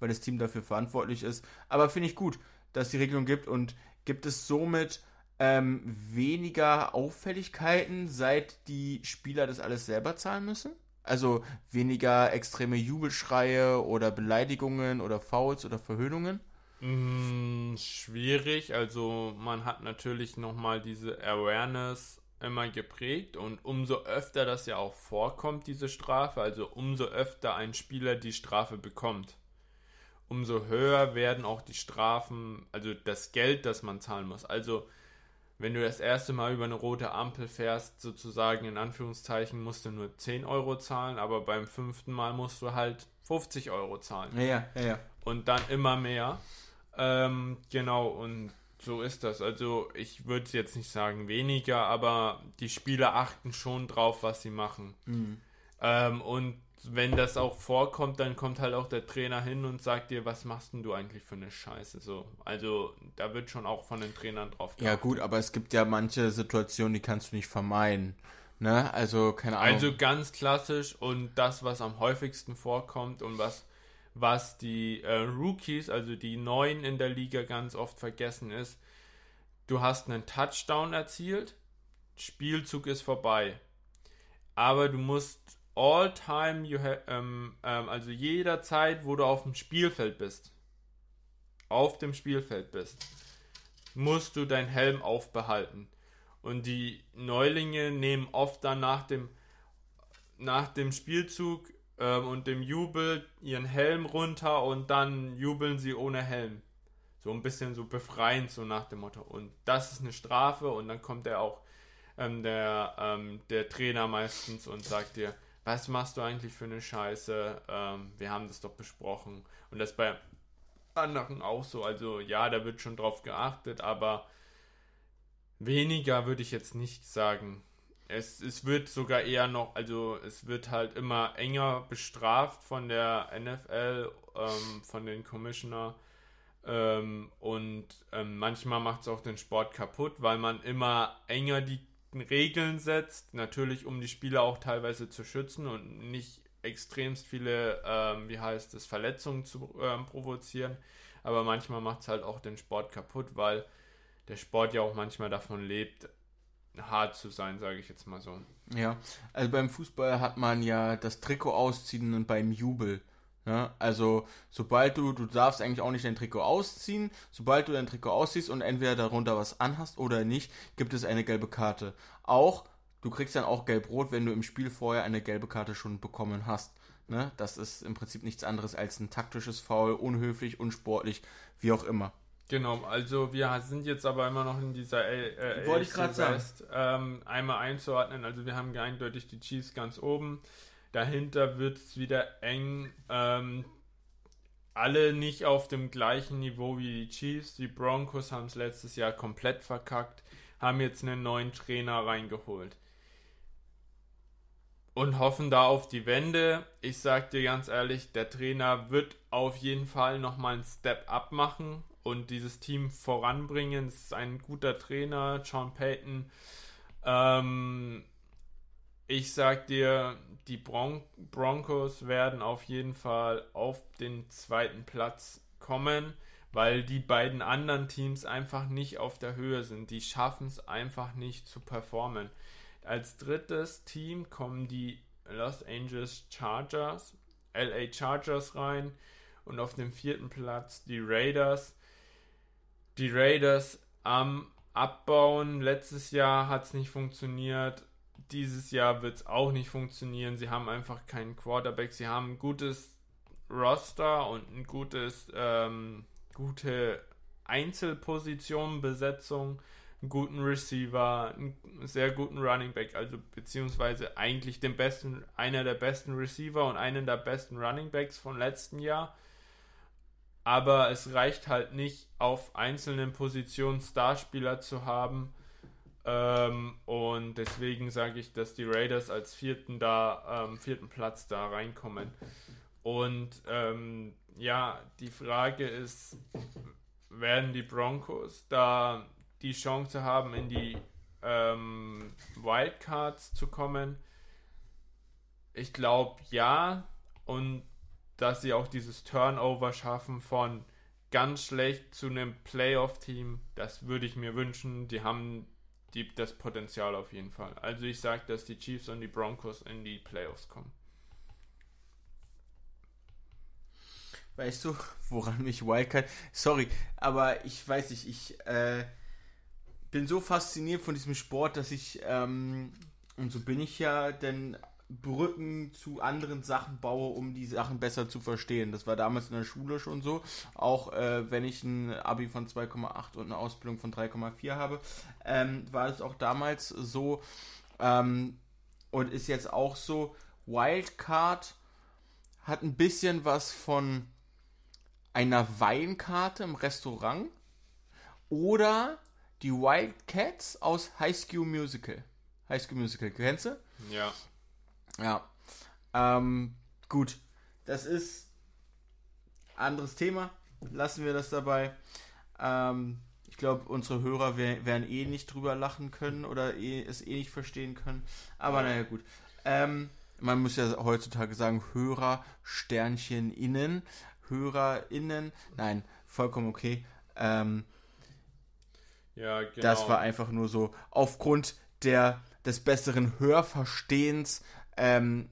weil das Team dafür verantwortlich ist. Aber finde ich gut, dass die Regelung gibt und gibt es somit ähm, weniger Auffälligkeiten, seit die Spieler das alles selber zahlen müssen? Also weniger extreme Jubelschreie oder Beleidigungen oder Fouls oder Verhöhnungen? Mm, schwierig. Also man hat natürlich nochmal diese Awareness immer geprägt und umso öfter das ja auch vorkommt, diese Strafe, also umso öfter ein Spieler die Strafe bekommt, umso höher werden auch die Strafen, also das Geld, das man zahlen muss. Also wenn du das erste Mal über eine rote Ampel fährst, sozusagen in Anführungszeichen, musst du nur 10 Euro zahlen, aber beim fünften Mal musst du halt 50 Euro zahlen. Ja, ja, ja. Und dann immer mehr. Ähm, genau, und so ist das. Also ich würde jetzt nicht sagen weniger, aber die Spieler achten schon drauf, was sie machen. Mhm. Ähm, und wenn das auch vorkommt, dann kommt halt auch der Trainer hin und sagt dir, was machst denn du eigentlich für eine Scheiße? So, also da wird schon auch von den Trainern drauf geachtet. Ja gut, aber es gibt ja manche Situationen, die kannst du nicht vermeiden. Ne? Also keine Ahnung. Also ganz klassisch und das, was am häufigsten vorkommt und was, was die äh, Rookies, also die Neuen in der Liga ganz oft vergessen ist, du hast einen Touchdown erzielt, Spielzug ist vorbei. Aber du musst all time you have, ähm, ähm, also jederzeit, wo du auf dem Spielfeld bist, auf dem Spielfeld bist, musst du deinen Helm aufbehalten. Und die Neulinge nehmen oft dann nach dem, nach dem Spielzug ähm, und dem Jubel ihren Helm runter und dann jubeln sie ohne Helm. So ein bisschen so befreiend, so nach dem Motto. Und das ist eine Strafe und dann kommt er auch ähm, der, ähm, der Trainer meistens und sagt dir, was machst du eigentlich für eine Scheiße? Ähm, wir haben das doch besprochen. Und das bei anderen auch so. Also ja, da wird schon drauf geachtet, aber weniger würde ich jetzt nicht sagen. Es, es wird sogar eher noch, also es wird halt immer enger bestraft von der NFL, ähm, von den Commissioner. Ähm, und ähm, manchmal macht es auch den Sport kaputt, weil man immer enger die Regeln setzt, natürlich um die Spieler auch teilweise zu schützen und nicht extremst viele, ähm, wie heißt es, Verletzungen zu ähm, provozieren. Aber manchmal macht es halt auch den Sport kaputt, weil der Sport ja auch manchmal davon lebt, hart zu sein, sage ich jetzt mal so. Ja, also beim Fußball hat man ja das Trikot ausziehen und beim Jubel. Ne? Also, sobald du, du darfst eigentlich auch nicht dein Trikot ausziehen, sobald du dein Trikot ausziehst und entweder darunter was anhast oder nicht, gibt es eine gelbe Karte. Auch, du kriegst dann auch gelb-rot, wenn du im Spiel vorher eine gelbe Karte schon bekommen hast. Ne? Das ist im Prinzip nichts anderes als ein taktisches Foul, unhöflich, unsportlich, wie auch immer. Genau, also wir sind jetzt aber immer noch in dieser äh, Wollte ich gerade sagen. Ähm, einmal einzuordnen. Also wir haben eindeutig die Chiefs ganz oben. Dahinter wird es wieder eng. Ähm, alle nicht auf dem gleichen Niveau wie die Chiefs. Die Broncos haben es letztes Jahr komplett verkackt, haben jetzt einen neuen Trainer reingeholt und hoffen da auf die Wende. Ich sag dir ganz ehrlich, der Trainer wird auf jeden Fall nochmal einen Step up machen und dieses Team voranbringen. Es ist ein guter Trainer, Sean Payton. Ähm, ich sag dir, die Bron Broncos werden auf jeden Fall auf den zweiten Platz kommen, weil die beiden anderen Teams einfach nicht auf der Höhe sind. Die schaffen es einfach nicht zu performen. Als drittes Team kommen die Los Angeles Chargers, LA Chargers rein und auf dem vierten Platz die Raiders. Die Raiders am Abbauen. Letztes Jahr hat es nicht funktioniert. Dieses Jahr wird es auch nicht funktionieren. Sie haben einfach keinen Quarterback. Sie haben ein gutes Roster und ein gutes, ähm, gute Einzelpositionenbesetzung einen guten Receiver, einen sehr guten Running Back, also beziehungsweise eigentlich den besten, einer der besten Receiver und einen der besten Running Backs von letzten Jahr. Aber es reicht halt nicht, auf einzelnen Positionen Starspieler zu haben. Ähm, und deswegen sage ich, dass die Raiders als vierten da, ähm, vierten Platz da reinkommen. Und ähm, ja, die Frage ist, werden die Broncos da die Chance haben, in die ähm, Wildcards zu kommen? Ich glaube ja. Und dass sie auch dieses Turnover schaffen von ganz schlecht zu einem Playoff-Team, das würde ich mir wünschen. Die haben die, das Potenzial auf jeden Fall. Also ich sage, dass die Chiefs und die Broncos in die Playoffs kommen. Weißt du, woran mich Wildcard. Sorry, aber ich weiß nicht, ich äh, bin so fasziniert von diesem Sport, dass ich, ähm, und so bin ich ja, denn Brücken zu anderen Sachen baue, um die Sachen besser zu verstehen. Das war damals in der Schule schon so. Auch äh, wenn ich ein Abi von 2,8 und eine Ausbildung von 3,4 habe, ähm, war es auch damals so ähm, und ist jetzt auch so. Wildcard hat ein bisschen was von einer Weinkarte im Restaurant oder die Wildcats aus High School Musical. High School Musical, kennst du? Ja. Ja. Ähm, gut. Das ist anderes Thema. Lassen wir das dabei. Ähm, ich glaube, unsere Hörer werden eh nicht drüber lachen können oder eh, es eh nicht verstehen können. Aber naja, gut. Ähm, man muss ja heutzutage sagen, Hörer, Sternchen innen, HörerInnen. Nein, vollkommen okay. Ähm, ja, genau. Das war einfach nur so aufgrund der, des besseren Hörverstehens ähm,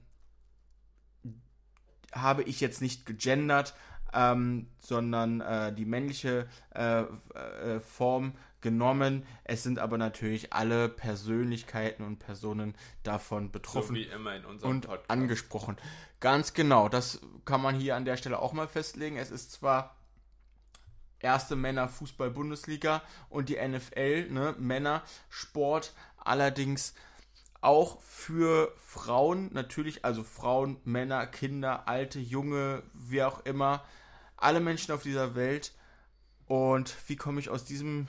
habe ich jetzt nicht gegendert. ähm, sondern äh, die männliche äh, äh, Form genommen. Es sind aber natürlich alle Persönlichkeiten und Personen davon betroffen So wie immer in unserem und Podcast. angesprochen. Ganz genau, das kann man hier an der Stelle auch mal festlegen. Es ist zwar erste Männer-Fußball-Bundesliga und die NFL, ne, Männersport, allerdings auch für Frauen, natürlich, also Frauen, Männer, Kinder, Alte, Junge, wie auch immer, alle Menschen auf dieser Welt. Und wie komme ich aus diesem,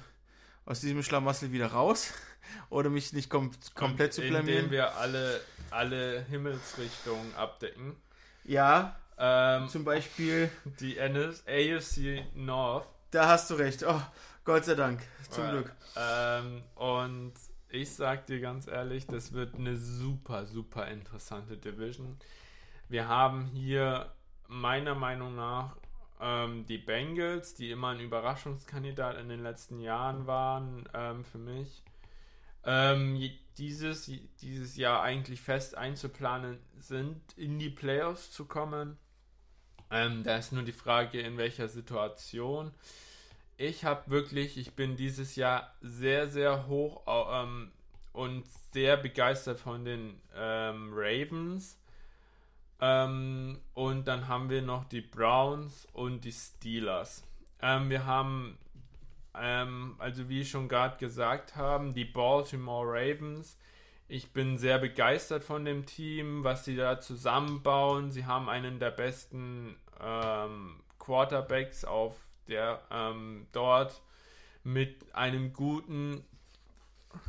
aus diesem Schlamassel wieder raus? Oder mich nicht kom komplett zu blamieren? Indem wir alle, alle Himmelsrichtungen abdecken. Ja, Ähm, zum Beispiel, die NS AFC North. da hast du recht. Oh, Gott sei Dank, zum Äh, Glück. Ähm, und ich sag dir ganz ehrlich, das wird eine super, super interessante Division. Wir haben hier meiner Meinung nach ähm, die Bengals, die immer ein Überraschungskandidat in den letzten Jahren waren ähm, für mich. Ähm, dieses, dieses Jahr eigentlich fest einzuplanen sind, in die Playoffs zu kommen. Ähm, da ist nur die Frage, in welcher Situation ich habe wirklich, ich bin dieses Jahr sehr, sehr hoch ähm, und sehr begeistert von den ähm, Ravens. Ähm, und dann haben wir noch die Browns und die Steelers. Ähm, wir haben, ähm, also wie schon gerade gesagt haben, die Baltimore Ravens. Ich bin sehr begeistert von dem Team, was sie da zusammenbauen. Sie haben einen der besten ähm, Quarterbacks auf der ähm, dort mit einem guten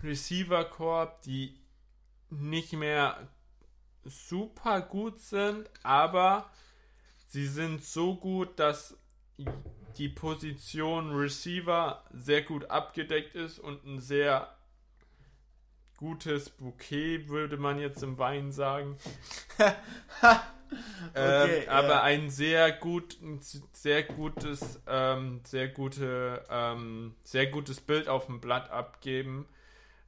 Receiver-Korb, die nicht mehr super gut sind, aber sie sind so gut, dass die Position Receiver sehr gut abgedeckt ist und ein sehr gutes Bouquet, würde man jetzt im Wein sagen. Okay, ähm, aber ja. ein sehr gut, ein sehr gutes, ähm, sehr gute, ähm, sehr gutes Bild auf dem Blatt abgeben.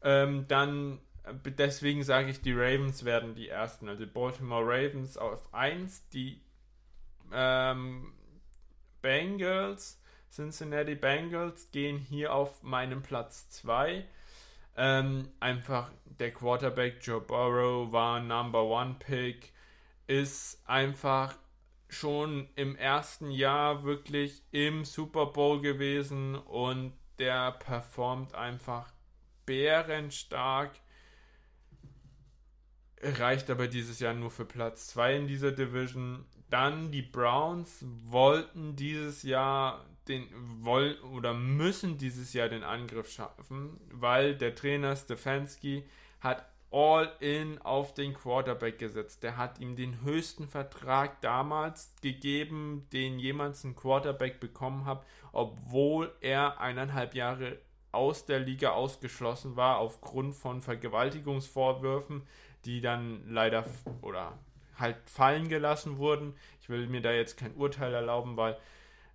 Ähm, dann äh, deswegen sage ich, die Ravens werden die ersten. Also Baltimore Ravens auf 1, die ähm, Bengals, Cincinnati Bengals gehen hier auf meinen Platz 2. Ähm, einfach der Quarterback Joe Burrow war Number One Pick, ist einfach schon im ersten Jahr wirklich im Super Bowl gewesen und der performt einfach bärenstark. Reicht aber dieses Jahr nur für Platz 2 in dieser Division. Dann die Browns wollten dieses Jahr den wollen oder müssen dieses Jahr den Angriff schaffen, weil der Trainer Stefanski hat all in auf den Quarterback gesetzt. Der hat ihm den höchsten Vertrag damals gegeben, den jemals ein Quarterback bekommen hat, obwohl er eineinhalb Jahre aus der Liga ausgeschlossen war aufgrund von Vergewaltigungsvorwürfen, die dann leider oder halt fallen gelassen wurden. Ich will mir da jetzt kein Urteil erlauben, weil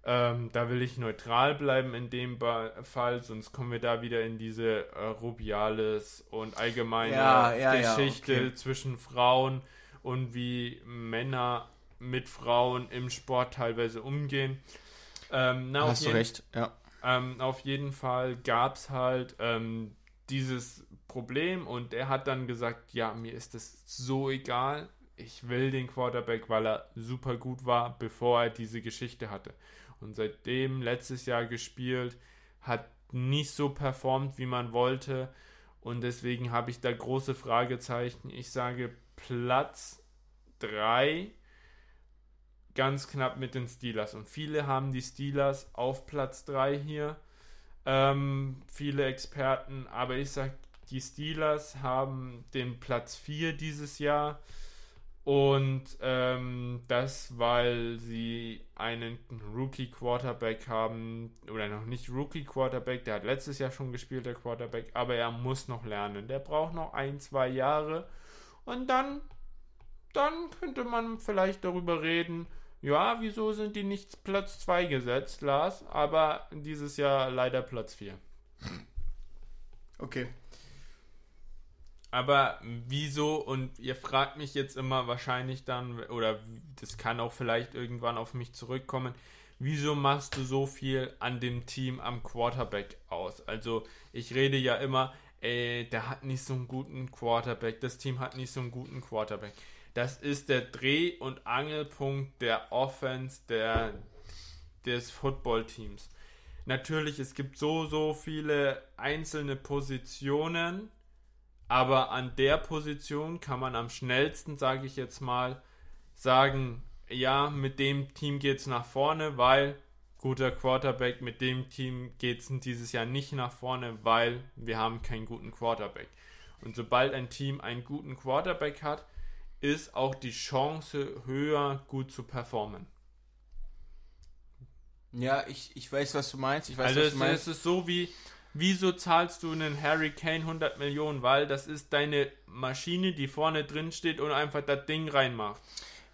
ähm, da will ich neutral bleiben in dem Fall, sonst kommen wir da wieder in diese äh, Rubiales und allgemeine Ja, ja, ja, Geschichte okay. zwischen Frauen und wie Männer mit Frauen im Sport teilweise umgehen. Ähm, na, auf Hast du jeden- recht, ja. ähm, auf jeden Fall gab es halt ähm, dieses Problem und er hat dann gesagt, ja, mir ist das so egal. Ich will den Quarterback, weil er super gut war, bevor er diese Geschichte hatte. Und seitdem letztes Jahr gespielt, hat nicht so performt, wie man wollte. Und deswegen habe ich da große Fragezeichen. Ich sage Platz 3 ganz knapp mit den Steelers. Und viele haben die Steelers auf Platz 3 hier. Ähm, viele Experten, aber ich sag, die Steelers haben den Platz 4 dieses Jahr. Und ähm, das, weil sie einen Rookie-Quarterback haben, oder noch nicht Rookie-Quarterback, der hat letztes Jahr schon gespielt, der Quarterback, aber er muss noch lernen. Der braucht noch ein, zwei Jahre. Und dann, dann könnte man vielleicht darüber reden, ja, wieso sind die nicht Platz 2 gesetzt, Lars? Aber dieses Jahr leider Platz 4. Okay. Aber wieso, und ihr fragt mich jetzt immer wahrscheinlich dann, oder das kann auch vielleicht irgendwann auf mich zurückkommen, wieso machst du so viel an dem Team am Quarterback aus? Also ich rede ja immer, ey, der hat nicht so einen guten Quarterback, das Team hat nicht so einen guten Quarterback. Das ist der Dreh- und Angelpunkt der Offense der, des Footballteams. Natürlich, es gibt so, so viele einzelne Positionen, aber an der Position kann man am schnellsten, sage ich jetzt mal, sagen, ja, mit dem Team geht es nach vorne, weil guter Quarterback, mit dem Team geht es dieses Jahr nicht nach vorne, weil wir haben keinen guten Quarterback. Und sobald ein Team einen guten Quarterback hat, ist auch die Chance höher, gut zu performen. Ja, ich, ich weiß, was du meinst. Ich weiß, also was du meinst. es ist so wie, wieso zahlst du einen Harry Kane 100 Millionen? Weil das ist deine Maschine, die vorne drin steht und einfach das Ding reinmacht.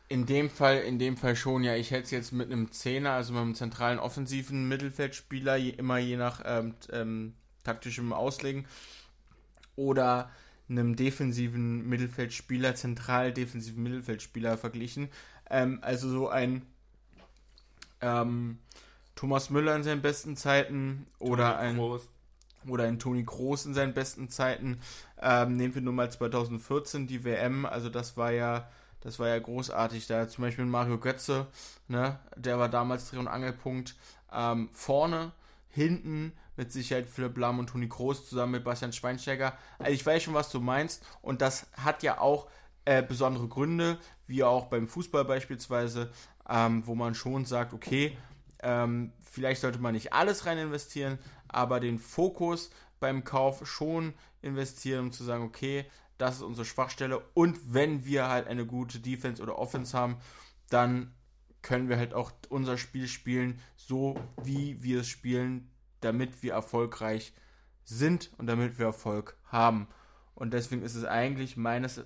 In dem Fall, in dem Fall schon, ja. Ich hätte es jetzt mit einem Zehner, also mit einem zentralen offensiven Mittelfeldspieler, je, immer je nach ähm, ähm, taktischem Auslegen, oder einem defensiven Mittelfeldspieler, zentral defensiven Mittelfeldspieler verglichen. Ähm, also so ein ähm, Thomas Müller in seinen besten Zeiten oder Toni ein Kroos. Oder ein Toni Kroos in seinen besten Zeiten. Ähm, nehmen wir nur mal 2014 die WM, also das war ja, das war ja großartig. Da zum Beispiel Mario Götze, ne, der war damals Dreh- und Angelpunkt. Ähm, vorne, hinten mit Sicherheit Philipp Lahm und Toni Kroos zusammen mit Bastian Schweinsteiger. Also ich weiß schon, was du meinst und das hat ja auch äh, besondere Gründe, wie auch beim Fußball beispielsweise, ähm, wo man schon sagt, okay, ähm, vielleicht sollte man nicht alles rein investieren, aber den Fokus beim Kauf schon investieren, um zu sagen, okay, das ist unsere Schwachstelle und wenn wir halt eine gute Defense oder Offense haben, dann können wir halt auch unser Spiel spielen, so wie wir es spielen, damit wir erfolgreich sind und damit wir Erfolg haben. Und deswegen ist es eigentlich meines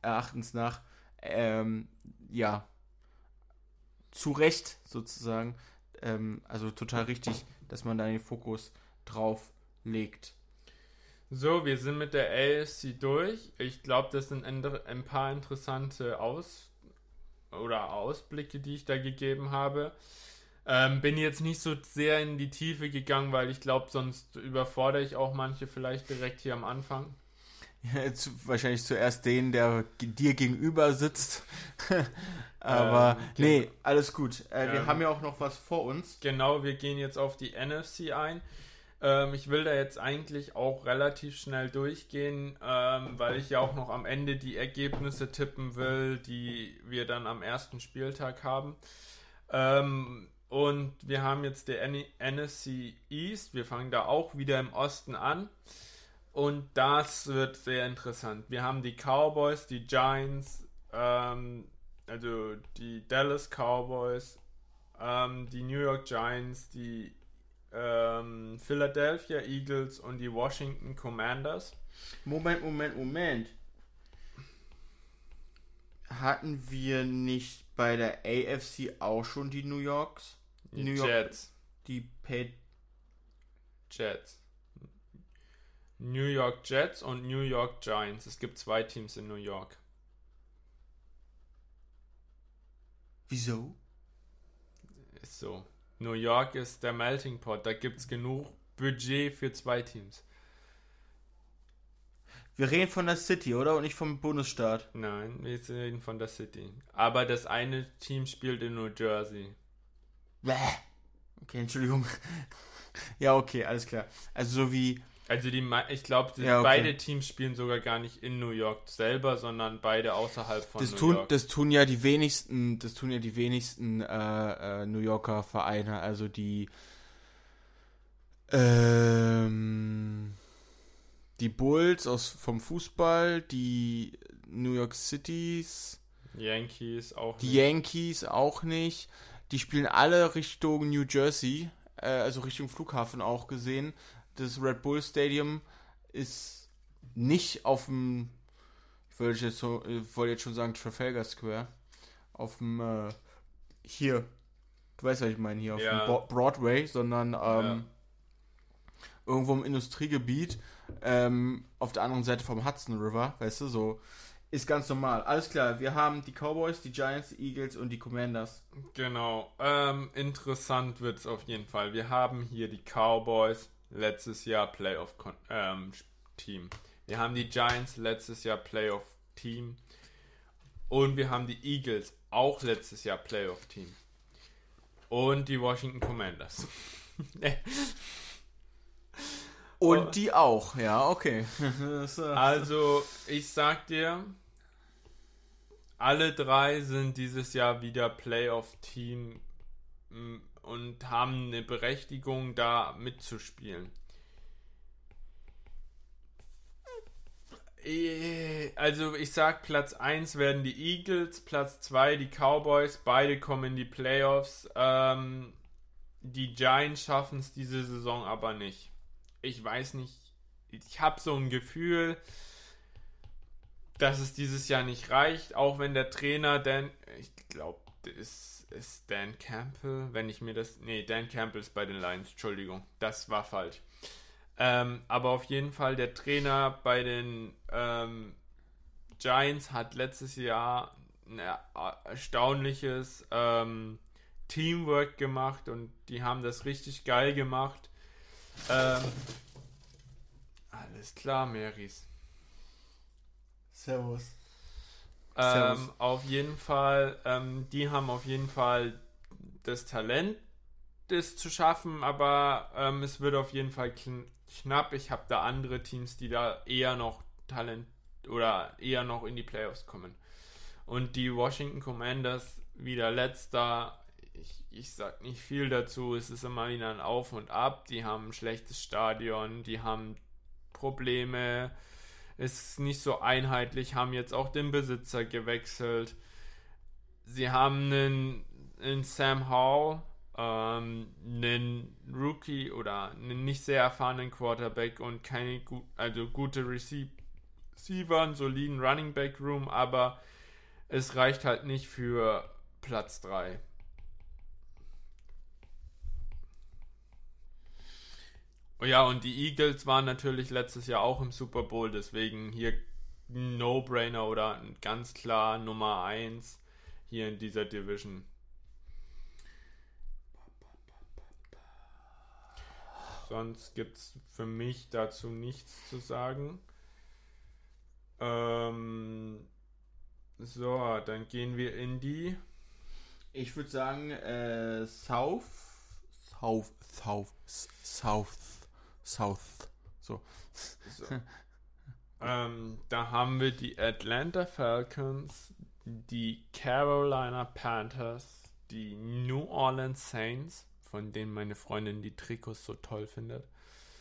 Erachtens nach, ähm, ja, zu Recht sozusagen, ähm, also total richtig, dass man da den Fokus drauf legt. So, wir sind mit der AFC durch. Ich glaube, das sind ein paar interessante Aus oder Ausblicke, die ich da gegeben habe. Ähm, bin jetzt nicht so sehr in die Tiefe gegangen, weil ich glaube, sonst überfordere ich auch manche vielleicht direkt hier am Anfang. Jetzt wahrscheinlich zuerst den, der dir gegenüber sitzt. Aber Ähm, nee, genau. alles gut. Äh, wir Ähm, haben ja auch noch was vor uns. Genau, wir gehen jetzt auf die NFC ein. Ähm, ich will da jetzt eigentlich auch relativ schnell durchgehen, ähm, weil ich ja auch noch am Ende die Ergebnisse tippen will, die wir dann am ersten Spieltag haben. Ähm, und wir haben jetzt der NFC East. Wir fangen da auch wieder im Osten an. Und das wird sehr interessant. Wir haben die Cowboys, die Giants, ähm, also die Dallas Cowboys, ähm, die New York Giants, die ähm, Philadelphia Eagles und die Washington Commanders. Moment, Moment, Moment. Hatten wir nicht bei der AFC auch schon die New Yorks? Die New York- Jets. Die Pat Jets. New York Jets und New York Giants. Es gibt zwei Teams in New York. Wieso? Ist so. New York ist der Melting Pot. Da gibt es genug Budget für zwei Teams. Wir reden von der City, oder? Und nicht vom Bundesstaat. Nein, wir reden von der City. Aber das eine Team spielt in New Jersey. Bäh. Okay, Entschuldigung. ja, okay, alles klar. Also so wie. Also die, ich glaube, Ja, okay. beide Teams spielen sogar gar nicht in New York selber, sondern beide außerhalb von Das New tun, York. das tun ja die wenigsten, das tun ja die wenigsten äh, äh, New Yorker Vereine, also die ähm, die Bulls aus vom Fußball, die New York Cities, Yankees auch die nicht. Yankees auch nicht. Die spielen alle Richtung New Jersey, äh, also Richtung Flughafen auch gesehen. Das Red Bull Stadium ist nicht auf dem, ich wollte jetzt, so, wollte jetzt schon sagen Trafalgar Square, auf dem, äh, hier, du weißt, was ich meine, hier auf Ja. dem Broadway, sondern ähm, Ja. irgendwo im Industriegebiet, ähm, auf der anderen Seite vom Hudson River, weißt du, so ist ganz normal. Alles klar, wir haben die Cowboys, die Giants, die Eagles und die Commanders. Genau. Ähm, interessant wird es auf jeden Fall. Wir haben hier die Cowboys, letztes Jahr Playoff-Team. Ähm, wir haben die Giants, letztes Jahr Playoff-Team. Und wir haben die Eagles, auch letztes Jahr Playoff-Team. Und die Washington Commanders. Und die auch, ja, okay. also, ich sag dir, alle drei sind dieses Jahr wieder Playoff-Team und haben eine Berechtigung, da mitzuspielen. Äh, also ich sag, Platz 1 werden die Eagles, Platz 2 die Cowboys, beide kommen in die Playoffs. Ähm, die Giants schaffen es diese Saison aber nicht. Ich weiß nicht, ich habe so ein Gefühl, dass es dieses Jahr nicht reicht, auch wenn der Trainer Dan, ich glaube, ist, ist Dan Campbell, wenn ich mir das, nee, Dan Campbell ist bei den Lions, Entschuldigung, das war falsch. Ähm, aber auf jeden Fall, der Trainer bei den ähm, Giants hat letztes Jahr ein erstaunliches ähm, Teamwork gemacht und die haben das richtig geil gemacht. Ähm, alles klar, Marys. Servus. Ähm, auf jeden Fall, ähm, die haben auf jeden Fall das Talent, das zu schaffen, aber ähm, es wird auf jeden Fall kn knapp. Ich habe da andere Teams, die da eher noch Talent oder eher noch in die Playoffs kommen. Und die Washington Commanders wieder letzter. Ich, ich sag nicht viel dazu. Es ist immer wieder ein Auf und Ab. Die haben ein schlechtes Stadion, die haben Probleme ist nicht so einheitlich, haben jetzt auch den Besitzer gewechselt. Sie haben einen, einen Sam Howell, ähm, einen Rookie oder einen nicht sehr erfahrenen Quarterback und keine gut, also gute Receiver, einen soliden Running Back Room, aber es reicht halt nicht für Platz 3. Ja, und die Eagles waren natürlich letztes Jahr auch im Super Bowl, deswegen hier No-Brainer oder ganz klar Nummer 1 hier in dieser Division. Sonst gibt es für mich dazu nichts zu sagen. Ähm, so, dann gehen wir in die. Ich würde sagen, äh, South. South, South, South South. So. so. ähm, da haben wir die Atlanta Falcons, die Carolina Panthers, die New Orleans Saints, von denen meine Freundin die Trikots so toll findet.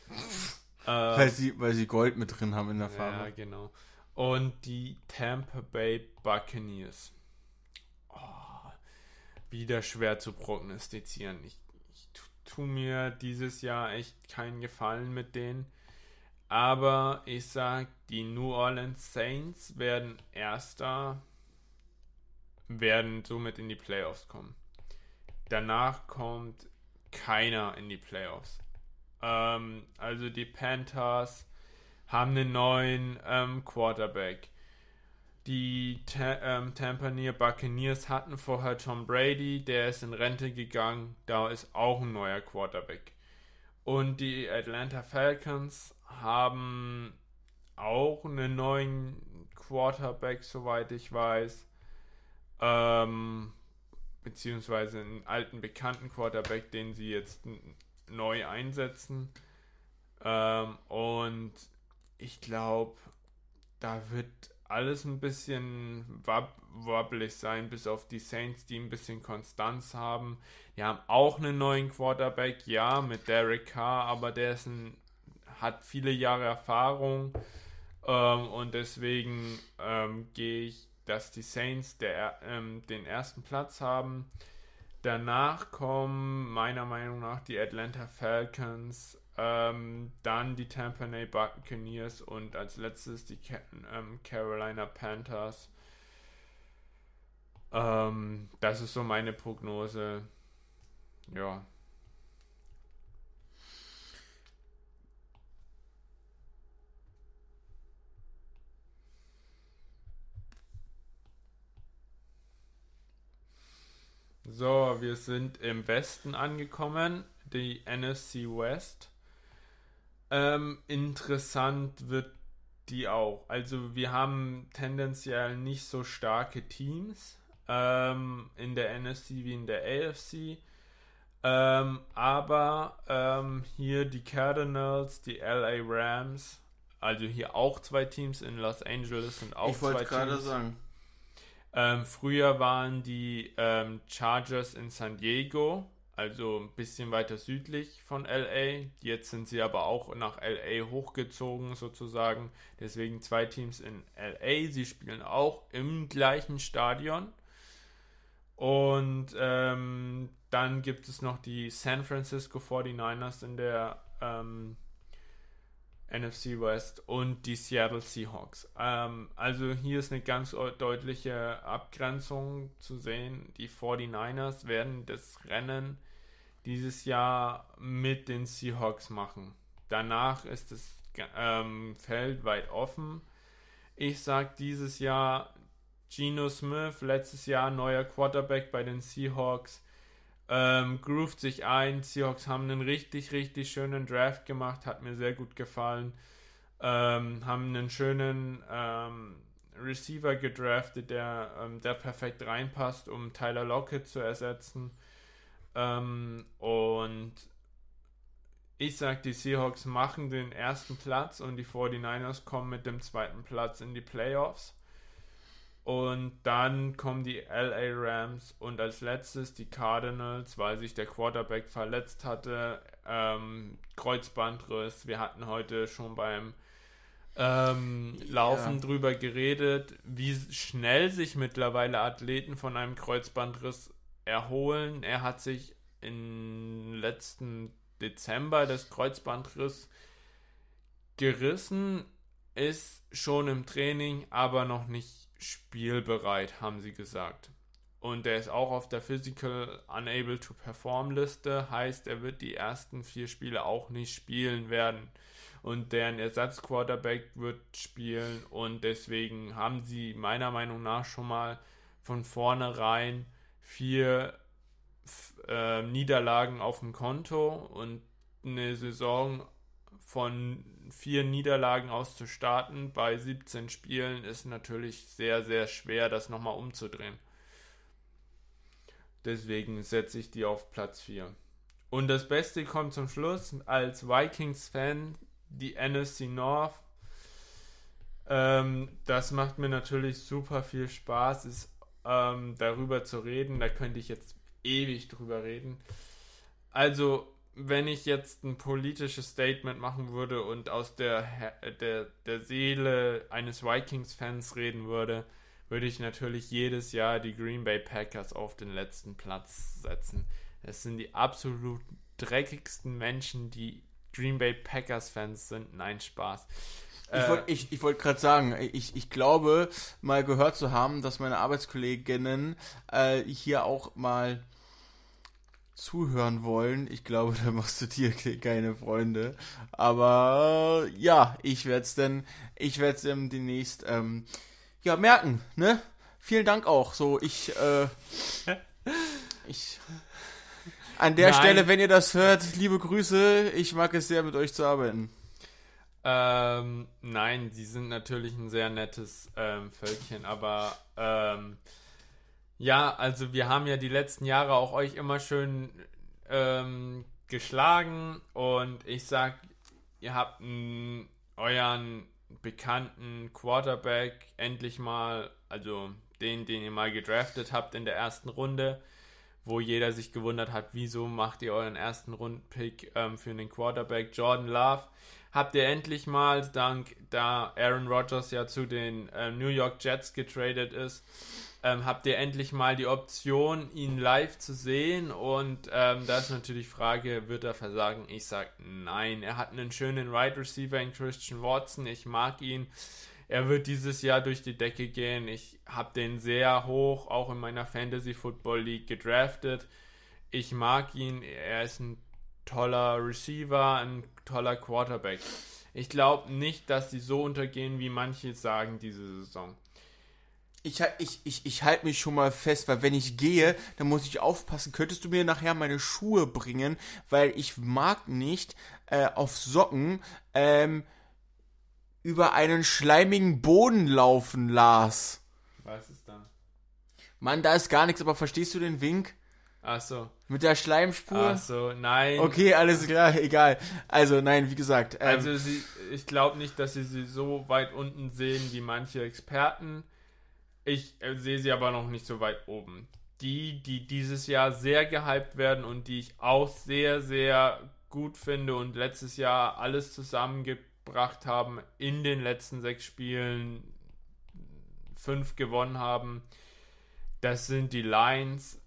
ähm, weil, sie, weil sie Gold mit drin haben in der Farbe. Ja, genau. Und die Tampa Bay Buccaneers. Oh, wieder schwer zu prognostizieren. Ich tue mir dieses Jahr echt keinen Gefallen mit denen. Aber ich sag, die New Orleans Saints werden Erster, werden somit in die Playoffs kommen. Danach kommt keiner in die Playoffs. Ähm, also die Panthers haben einen neuen ähm, Quarterback. Die Ta ähm, Tampa Bay Buccaneers hatten vorher Tom Brady, der ist in Rente gegangen, da ist auch ein neuer Quarterback. Und die Atlanta Falcons haben auch einen neuen Quarterback, soweit ich weiß. Ähm, beziehungsweise einen alten bekannten Quarterback, den sie jetzt neu einsetzen. Ähm, und ich glaube, da wird alles ein bisschen wab wabbelig sein, bis auf die Saints, die ein bisschen Konstanz haben. Die haben auch einen neuen Quarterback, ja, mit Derek Carr, aber der ist ein, hat viele Jahre Erfahrung ähm, und deswegen ähm, gehe ich, dass die Saints der, ähm, den ersten Platz haben. Danach kommen meiner Meinung nach die Atlanta Falcons, ähm, dann die Tampa Bay Buccaneers und als letztes die ähm, Carolina Panthers. Ähm, das ist so meine Prognose. Ja. So, wir sind im Westen angekommen, die NFC West. Ähm, interessant wird die auch. Also wir haben tendenziell nicht so starke Teams ähm, in der NFC wie in der AFC. Ähm, aber ähm, hier die Cardinals, die LA Rams, also hier auch zwei Teams in Los Angeles sind auch ich zwei Teams. Ich wollte gerade sagen. Ähm, früher waren die ähm, Chargers in San Diego, also ein bisschen weiter südlich von LA. Jetzt sind sie aber auch nach LA hochgezogen sozusagen. Deswegen zwei Teams in LA. Sie spielen auch im gleichen Stadion. Und ähm, dann gibt es noch die San Francisco 49ers in der ähm, NFC West und die Seattle Seahawks. Ähm, also hier ist eine ganz deutliche Abgrenzung zu sehen. Die 49ers werden das Rennen dieses Jahr mit den Seahawks machen. Danach ist das ähm, Feld weit offen. Ich sage dieses Jahr Geno Smith, letztes Jahr neuer Quarterback bei den Seahawks, ähm, groovt sich ein. Seahawks haben einen richtig, richtig schönen Draft gemacht, hat mir sehr gut gefallen. Ähm, haben einen schönen ähm, Receiver gedraftet, der, ähm, der perfekt reinpasst, um Tyler Lockett zu ersetzen. Ähm, und ich sage, die Seahawks machen den ersten Platz und die 49ers kommen mit dem zweiten Platz in die Playoffs. Und dann kommen die LA Rams und als letztes die Cardinals, weil sich der Quarterback verletzt hatte. Ähm, Kreuzbandriss. Wir hatten heute schon beim ähm, Laufen ja. drüber geredet, wie schnell sich mittlerweile Athleten von einem Kreuzbandriss erholen. Er hat sich im letzten Dezember des Kreuzbandriss gerissen, ist schon im Training, aber noch nicht spielbereit, haben sie gesagt. Und er ist auch auf der Physical Unable to Perform Liste, heißt, er wird die ersten vier Spiele auch nicht spielen werden. Und deren Ersatzquarterback wird spielen und deswegen haben sie meiner Meinung nach schon mal von vornherein vier äh, Niederlagen auf dem Konto und eine Saison von vier Niederlagen aus zu starten bei 17 Spielen ist natürlich sehr, sehr schwer, das nochmal umzudrehen. Deswegen setze ich die auf Platz 4. Und das Beste kommt zum Schluss. Als Vikings-Fan die NFC North. Ähm, das macht mir natürlich super viel Spaß, ist, ähm, darüber zu reden. Da könnte ich jetzt ewig drüber reden. Also wenn ich jetzt ein politisches Statement machen würde und aus der, der, der Seele eines Vikings-Fans reden würde, würde ich natürlich jedes Jahr die Green Bay Packers auf den letzten Platz setzen. Es sind die absolut dreckigsten Menschen, die Green Bay Packers-Fans sind. Nein, Spaß. Ich wollte ich, ich wollt gerade sagen, ich, ich glaube, mal gehört zu haben, dass meine Arbeitskolleginnen äh, hier auch mal zuhören wollen. Ich glaube, da machst du dir keine Freunde. Aber äh, ja, ich werde es denn, ich werde es ähm, demnächst ähm, ja merken. Ne? Vielen Dank auch. So, ich, äh, ich an der Nein. Stelle, wenn ihr das hört, liebe Grüße. Ich mag es sehr, mit euch zu arbeiten. Ähm, nein, die sind natürlich ein sehr nettes ähm, Völkchen, aber ähm, ja, also wir haben ja die letzten Jahre auch euch immer schön ähm, geschlagen und ich sag, ihr habt einen, euren bekannten Quarterback endlich mal, also den, den ihr mal gedraftet habt in der ersten Runde, wo jeder sich gewundert hat, wieso macht ihr euren ersten Rundpick ähm, für den Quarterback Jordan Love. Habt ihr endlich mal, dank da Aaron Rodgers ja zu den äh, New York Jets getradet ist, ähm, habt ihr endlich mal die Option, ihn live zu sehen. Und ähm, da ist natürlich die Frage, wird er versagen? Ich sage nein. Er hat einen schönen Wide Receiver in Christian Watson. Ich mag ihn. Er wird dieses Jahr durch die Decke gehen. Ich habe den sehr hoch, auch in meiner Fantasy Football League gedraftet. Ich mag ihn. Er ist ein toller Receiver, ein toller Quarterback. Ich glaube nicht, dass sie so untergehen, wie manche sagen diese Saison. Ich, ich, ich, ich halte mich schon mal fest, weil wenn ich gehe, dann muss ich aufpassen. Könntest du mir nachher meine Schuhe bringen? Weil ich mag nicht äh, auf Socken ähm, über einen schleimigen Boden laufen, Lars. Was ist da? Mann, da ist gar nichts, aber verstehst du den Wink? Ach so. Mit der Schleimspur? Ach so, nein. Okay, alles klar, egal. Also, nein, wie gesagt. Ähm, also, sie, ich glaube nicht, dass sie sie so weit unten sehen wie manche Experten. Ich äh, sehe sie aber noch nicht so weit oben. Die, die dieses Jahr sehr gehypt werden und die ich auch sehr, sehr gut finde und letztes Jahr alles zusammengebracht haben, in den letzten sechs Spielen fünf gewonnen haben, das sind die Lions.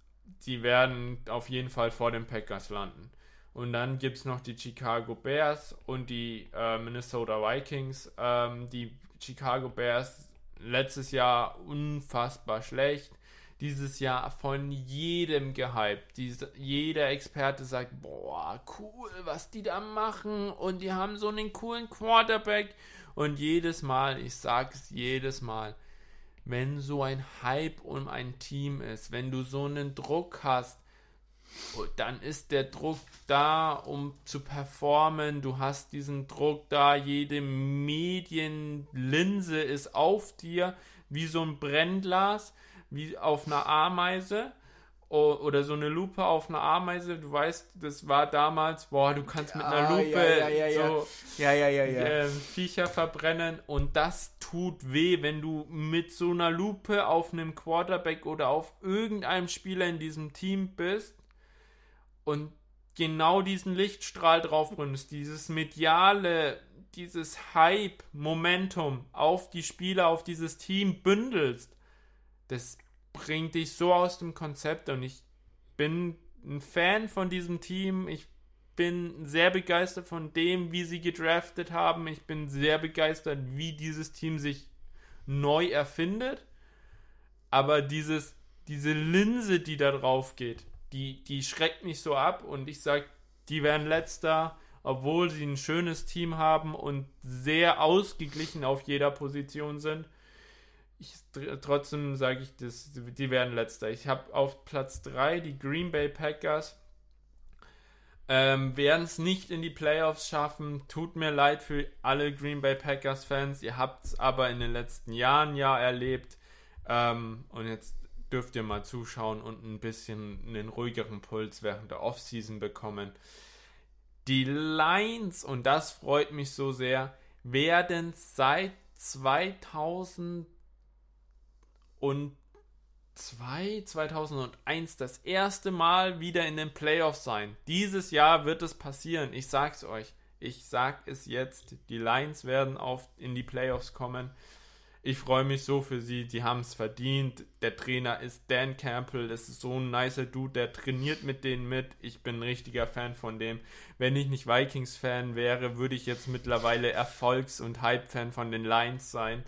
Die werden auf jeden Fall vor den Packers landen. Und dann gibt es noch die Chicago Bears und die äh, Minnesota Vikings. Ähm, die Chicago Bears letztes Jahr unfassbar schlecht. Dieses Jahr von jedem gehypt. Diese, jeder Experte sagt, boah, cool, was die da machen. Und die haben so einen coolen Quarterback. Und jedes Mal, ich sage es jedes Mal, wenn so ein Hype um ein Team ist, wenn du so einen Druck hast, dann ist der Druck da, um zu performen. Du hast diesen Druck da, jede Medienlinse ist auf dir, wie so ein Brennglas, wie auf einer Ameise oder so eine Lupe auf einer Ameise. Du weißt, das war damals, boah, du kannst mit einer Lupe ja, ja, ja, so. Äh, Viecher verbrennen und das tut weh, wenn du mit so einer Lupe auf einem Quarterback oder auf irgendeinem Spieler in diesem Team bist und genau diesen Lichtstrahl drauf bringst, dieses mediale, dieses Hype, Momentum auf die Spieler, auf dieses Team bündelst, das bringt dich so aus dem Konzept und ich bin ein Fan von diesem Team. Ich bin sehr begeistert von dem, wie sie gedraftet haben. Ich bin sehr begeistert, wie dieses Team sich neu erfindet. Aber dieses, diese Linse, die da drauf geht, die, die schreckt mich so ab und ich sage, die werden letzter, obwohl sie ein schönes Team haben und sehr ausgeglichen auf jeder Position sind. Ich, trotzdem sage ich, das, die werden letzter. Ich habe auf Platz 3 die Green Bay Packers. Ähm, werden es nicht in die Playoffs schaffen. Tut mir leid für alle Green Bay Packers Fans. Ihr habt es aber in den letzten Jahren ja erlebt. Ähm, und jetzt dürft ihr mal zuschauen und ein bisschen einen ruhigeren Puls während der Offseason bekommen. Die Lines, und das freut mich so sehr, werden seit 2002, 2001 das erste Mal wieder in den Playoffs sein. Dieses Jahr wird es passieren. Ich sag's euch. Ich sag es jetzt. Die Lions werden auf, in die Playoffs kommen. Ich freue mich so für sie, die haben es verdient. Der Trainer ist Dan Campbell, das ist so ein nicer Dude, der trainiert mit denen mit. Ich bin ein richtiger Fan von dem. Wenn ich nicht Vikings-Fan wäre, würde ich jetzt mittlerweile Erfolgs- und Hype-Fan von den Lions sein.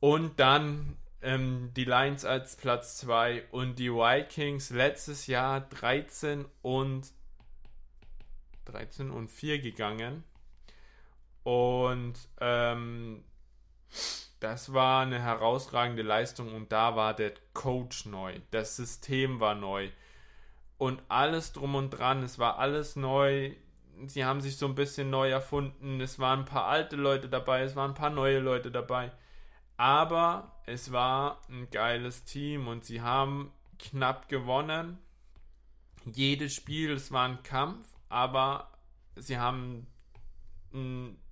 Und dann ähm, die Lions als Platz 2 und die Vikings letztes Jahr 13 und 13 und 4 gegangen. Und ähm, das war eine herausragende Leistung und da war der Coach neu, das System war neu und alles drum und dran, es war alles neu. Sie haben sich so ein bisschen neu erfunden. Es waren ein paar alte Leute dabei, es waren ein paar neue Leute dabei. Aber es war ein geiles Team und sie haben knapp gewonnen. Jedes Spiel, es war ein Kampf, aber sie haben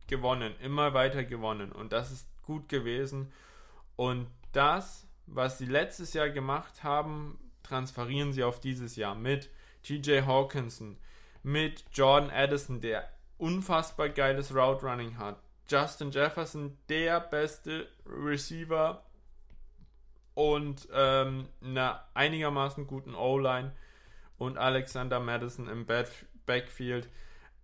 gewonnen, immer weiter gewonnen. Und das ist gut gewesen. Und das, was sie letztes Jahr gemacht haben, transferieren sie auf dieses Jahr mit TJ Hawkinson, mit Jordan Addison, der unfassbar geiles Route Running hat. Justin Jefferson, der beste Receiver und ähm, einer einigermaßen guten O-Line und Alexander Madison im Backfield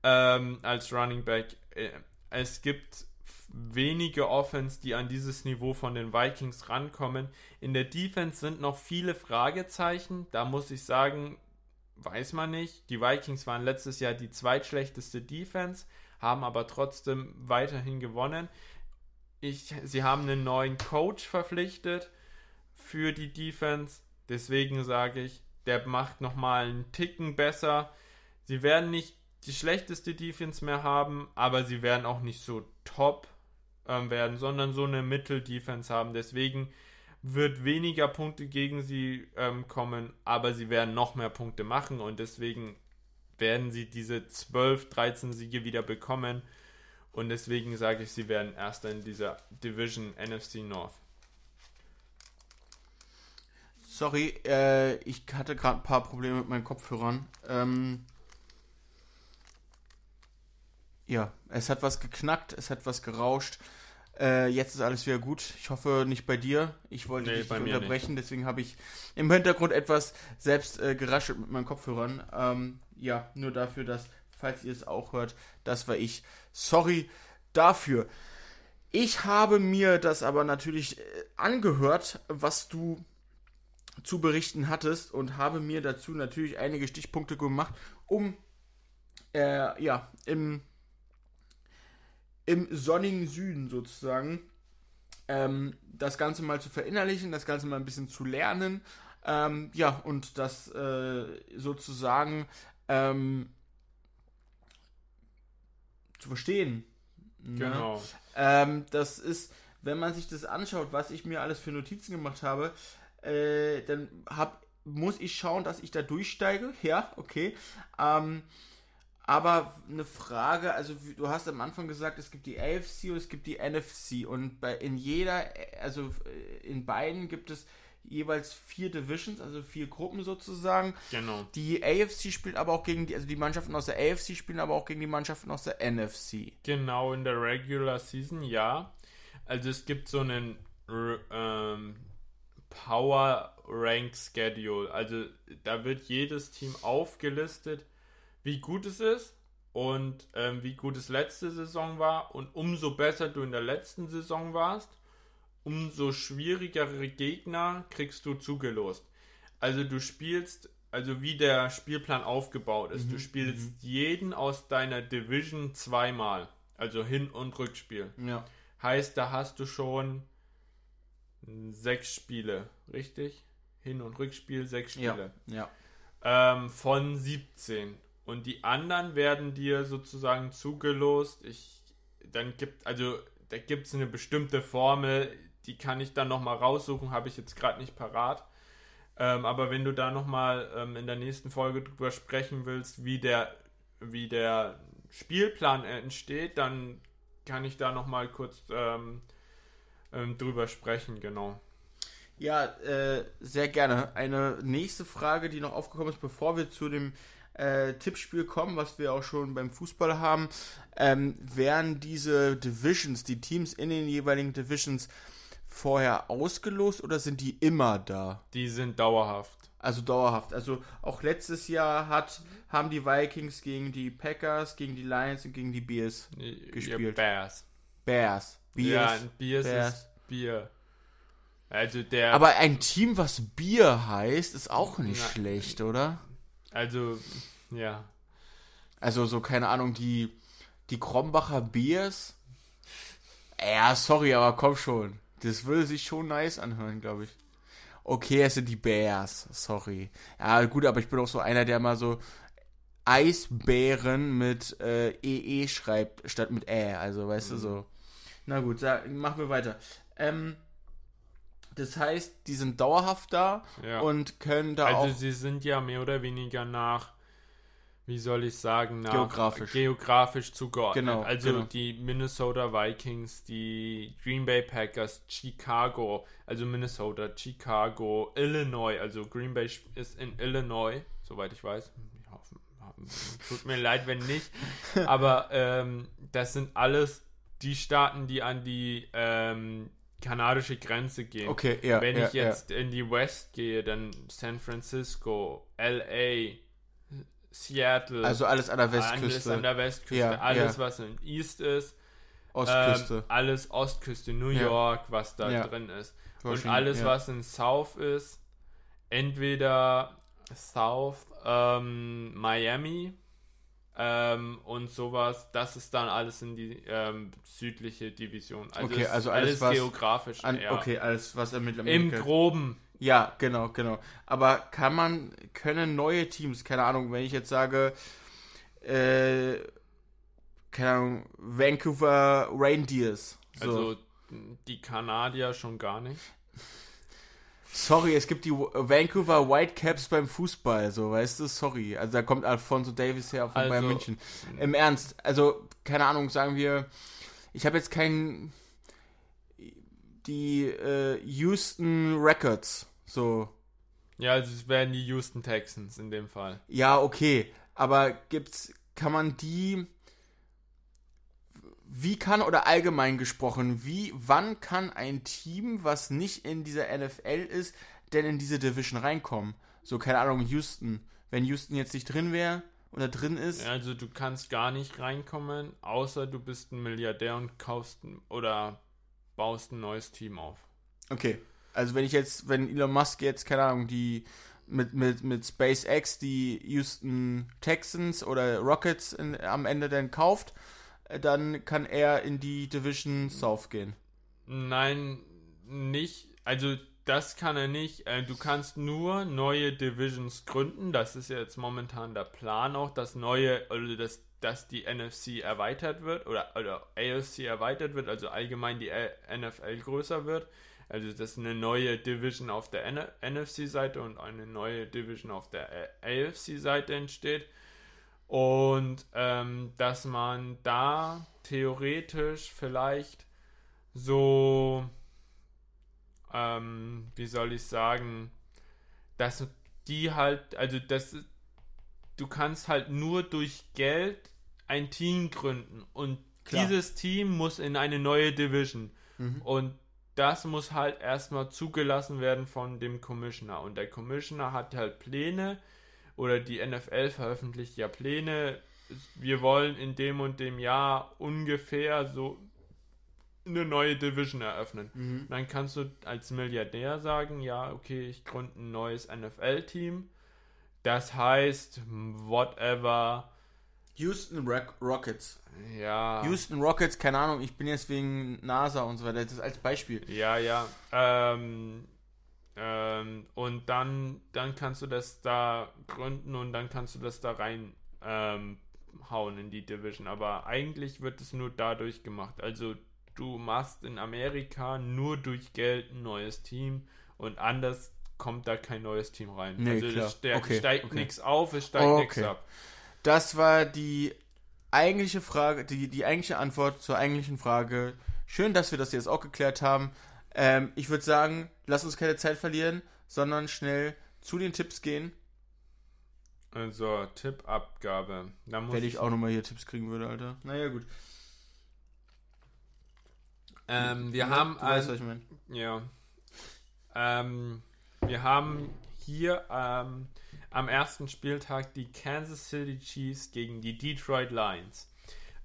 ähm, als Running Back. Äh, es gibt wenige Offense, die an dieses Niveau von den Vikings rankommen. In der Defense sind noch viele Fragezeichen. Da muss ich sagen, weiß man nicht. Die Vikings waren letztes Jahr die zweitschlechteste Defense, haben aber trotzdem weiterhin gewonnen. ich, sie haben einen neuen Coach verpflichtet für die Defense. Deswegen sage ich, der macht nochmal einen Ticken besser. Sie werden nicht die schlechteste Defense mehr haben, aber sie werden auch nicht so top ähm, werden, sondern so eine Mittel-Defense haben. Deswegen wird weniger Punkte gegen sie ähm, kommen, aber sie werden noch mehr Punkte machen und deswegen werden sie diese 12, 13 Siege wieder bekommen. Und deswegen sage ich, sie werden erster in dieser Division NFC North. Sorry, äh, ich hatte gerade ein paar Probleme mit meinen Kopfhörern. Ähm, ja, es hat was geknackt, es hat was gerauscht. Äh, jetzt ist alles wieder gut. Ich hoffe nicht bei dir. Ich wollte Nee, dich bei nicht unterbrechen, deswegen habe ich im Hintergrund etwas selbst äh, geraschelt mit meinen Kopfhörern. Ähm, ja, nur dafür, dass, falls ihr es auch hört, das war ich. Sorry dafür. Ich habe mir das aber natürlich äh, angehört, was du zu berichten hattest und habe mir dazu natürlich einige Stichpunkte gemacht, um äh, ja im im sonnigen Süden sozusagen ähm, das Ganze mal zu verinnerlichen, das Ganze mal ein bisschen zu lernen, ähm, ja und das äh, sozusagen ähm, zu verstehen. ne? Genau. Ähm, das ist, wenn man sich das anschaut, was ich mir alles für Notizen gemacht habe, äh, dann hab, muss ich schauen, dass ich da durchsteige. Ja, okay. Ähm, aber eine Frage, also du hast am Anfang gesagt, es gibt die AFC und es gibt die NFC und bei in jeder, also äh, in beiden gibt es jeweils vier Divisions, also vier Gruppen sozusagen. Genau. Die AFC spielt aber auch gegen die, also die Mannschaften aus der AFC spielen aber auch gegen die Mannschaften aus der NFC. Genau, in der Regular Season, ja. Also es gibt so einen ähm, Power Rank Schedule. Also da wird jedes Team aufgelistet, wie gut es ist und ähm, wie gut es letzte Saison war. Und umso besser du in der letzten Saison warst, umso schwierigere Gegner kriegst du zugelost. Also du spielst, also wie der Spielplan aufgebaut ist. Du spielst jeden aus deiner Division zweimal. Also Hin- und Rückspiel. Ja. Heißt, da hast du schon sechs Spiele, richtig? Hin- und Rückspiel, sechs Ja. Spiele. Ja. Ähm, von 17. Und die anderen werden dir sozusagen zugelost. Ich, dann gibt, also da gibt es eine bestimmte Formel, die kann ich dann nochmal raussuchen, habe ich jetzt gerade nicht parat. Ähm, aber wenn du da nochmal ähm, in der nächsten Folge drüber sprechen willst, wie der, wie der Spielplan entsteht, dann kann ich da nochmal kurz ähm, ähm, drüber sprechen, genau. Ja, äh, sehr gerne. Eine nächste Frage, die noch aufgekommen ist, bevor wir zu dem äh, Tippspiel kommen, was wir auch schon beim Fußball haben. Ähm, werden diese Divisions, die Teams in den jeweiligen Divisions vorher ausgelost oder sind die immer da? Die sind dauerhaft. Also dauerhaft. Also auch letztes Jahr hat, haben die Vikings gegen die Packers, gegen die Lions und gegen die Bears. Gespielt. Ja, Bears. Bears. ja, Bears. ein Bier Bears. ist Bier. Also der. Aber ein Team, was Bier heißt, ist auch nicht Na, schlecht, oder? Also, ja. Also so, keine Ahnung, die, die Krombacher Beers. Ja, sorry, aber komm schon. Das würde sich schon nice anhören, glaube ich. Okay, es sind die Bears. Sorry. Ja, gut, aber ich bin auch so einer, der mal so Eisbären mit äh, EE schreibt, statt mit Ä. Also, weißt du, so. Na gut, sag, machen wir weiter. Ähm, das heißt, die sind dauerhaft da ja. und können da also auch. sie sind ja mehr oder weniger nach, wie soll ich sagen, nach Geografisch. geografisch zugeordnet. Genau, also genau. die Minnesota Vikings, die Green Bay Packers, Chicago, also Minnesota, Chicago, Illinois, also Green Bay ist in Illinois, soweit ich weiß. Ich hoffe, tut mir leid, wenn nicht. Aber ähm, das sind alles die Staaten, die an die ähm, kanadische Grenze gehen. Okay, ja. Wenn ja, ich jetzt in die West gehe, dann San Francisco, LA, Seattle, ja. Also alles an der alles Westküste. an der Westküste, Ja, alles ja. was im East ist, Ostküste. ähm, alles Ostküste, New Ja. York, was da Ja. drin ist. Und alles, ja. was in South ist, entweder South ähm, Miami ähm, und sowas. Das ist dann alles in die ähm, südliche Division. Also okay, also alles, alles geografisch. An, okay, alles was er mittlerweile. Im Groben. Ja, genau, genau. Aber kann man, können neue Teams, keine Ahnung, wenn ich jetzt sage, äh, keine Ahnung, Vancouver Reindeers. So. Also die Kanadier schon gar nicht. Sorry, es gibt die Vancouver Whitecaps beim Fußball, so, weißt du? Sorry. Also da kommt Alfonso Davis her von also, Bayern München. Im Ernst, also, keine Ahnung, sagen wir, ich habe jetzt keinen. Die äh, Houston Records, so. Ja, also es wären die Houston Texans in dem Fall. Ja, okay. Aber gibt's, kann man die wie kann oder allgemein gesprochen, wie, wann kann ein Team, was nicht in dieser NFL ist, denn in diese Division reinkommen? So, keine Ahnung, Houston. Wenn Houston jetzt nicht drin wäre oder drin ist. Also du kannst gar nicht reinkommen, außer du bist ein Milliardär und kaufst oder baust ein neues Team auf. Okay. Also wenn ich jetzt, wenn Elon Musk jetzt, keine Ahnung, die mit, mit, mit SpaceX die Houston Texans oder Rockets in, am Ende dann kauft, dann kann er in die Division South gehen. Nein, nicht. Also das kann er nicht. Äh, du kannst nur neue Divisions gründen. Das ist jetzt momentan der Plan auch, dass neue, also dass, dass die NFC erweitert wird oder, oder AFC erweitert wird, also allgemein die NFL größer wird. Also dass eine neue Division auf der NFC-Seite und eine neue Division auf der AFC-Seite entsteht. Und ähm, dass man da theoretisch vielleicht so, ähm, wie soll ich sagen, dass die halt, also das, du kannst halt nur durch Geld ein Team gründen und Klar. dieses Team muss in eine neue Division. Mhm. Und das muss halt erstmal zugelassen werden von dem Commissioner. Und der Commissioner hat halt Pläne, oder die NFL veröffentlicht ja Pläne. Wir wollen in dem und dem Jahr ungefähr so eine neue Division eröffnen. Mhm. Dann kannst du als Milliardär sagen, ja, okay, ich gründe ein neues NFL-Team. Das heißt, whatever. Houston Rockets. Ja. Houston Rockets, keine Ahnung, ich bin jetzt wegen NASA und so weiter, das ist als Beispiel. Ja, ja. Ähm, ähm, und dann, dann kannst du das da gründen und dann kannst du das da rein ähm, hauen in die Division. Aber eigentlich wird es nur dadurch gemacht. Also du machst in Amerika nur durch Geld ein neues Team und anders kommt da kein neues Team rein. Nee, also klar. es ste okay, steigt okay. nichts auf, es steigt oh, okay. nichts ab. Das war die eigentliche Frage, die, die eigentliche Antwort zur eigentlichen Frage. Schön, dass wir das jetzt auch geklärt haben. Ähm, ich würde sagen, lass uns keine Zeit verlieren, sondern schnell zu den Tipps gehen. Also, Tippabgabe. Wenn ich auch nochmal hier Tipps kriegen würde, Alter. Naja, gut. Ähm, wir ja, haben. Du weißt, was ich meine. Ja. Ähm, wir haben hier ähm, am ersten Spieltag die Kansas City Chiefs gegen die Detroit Lions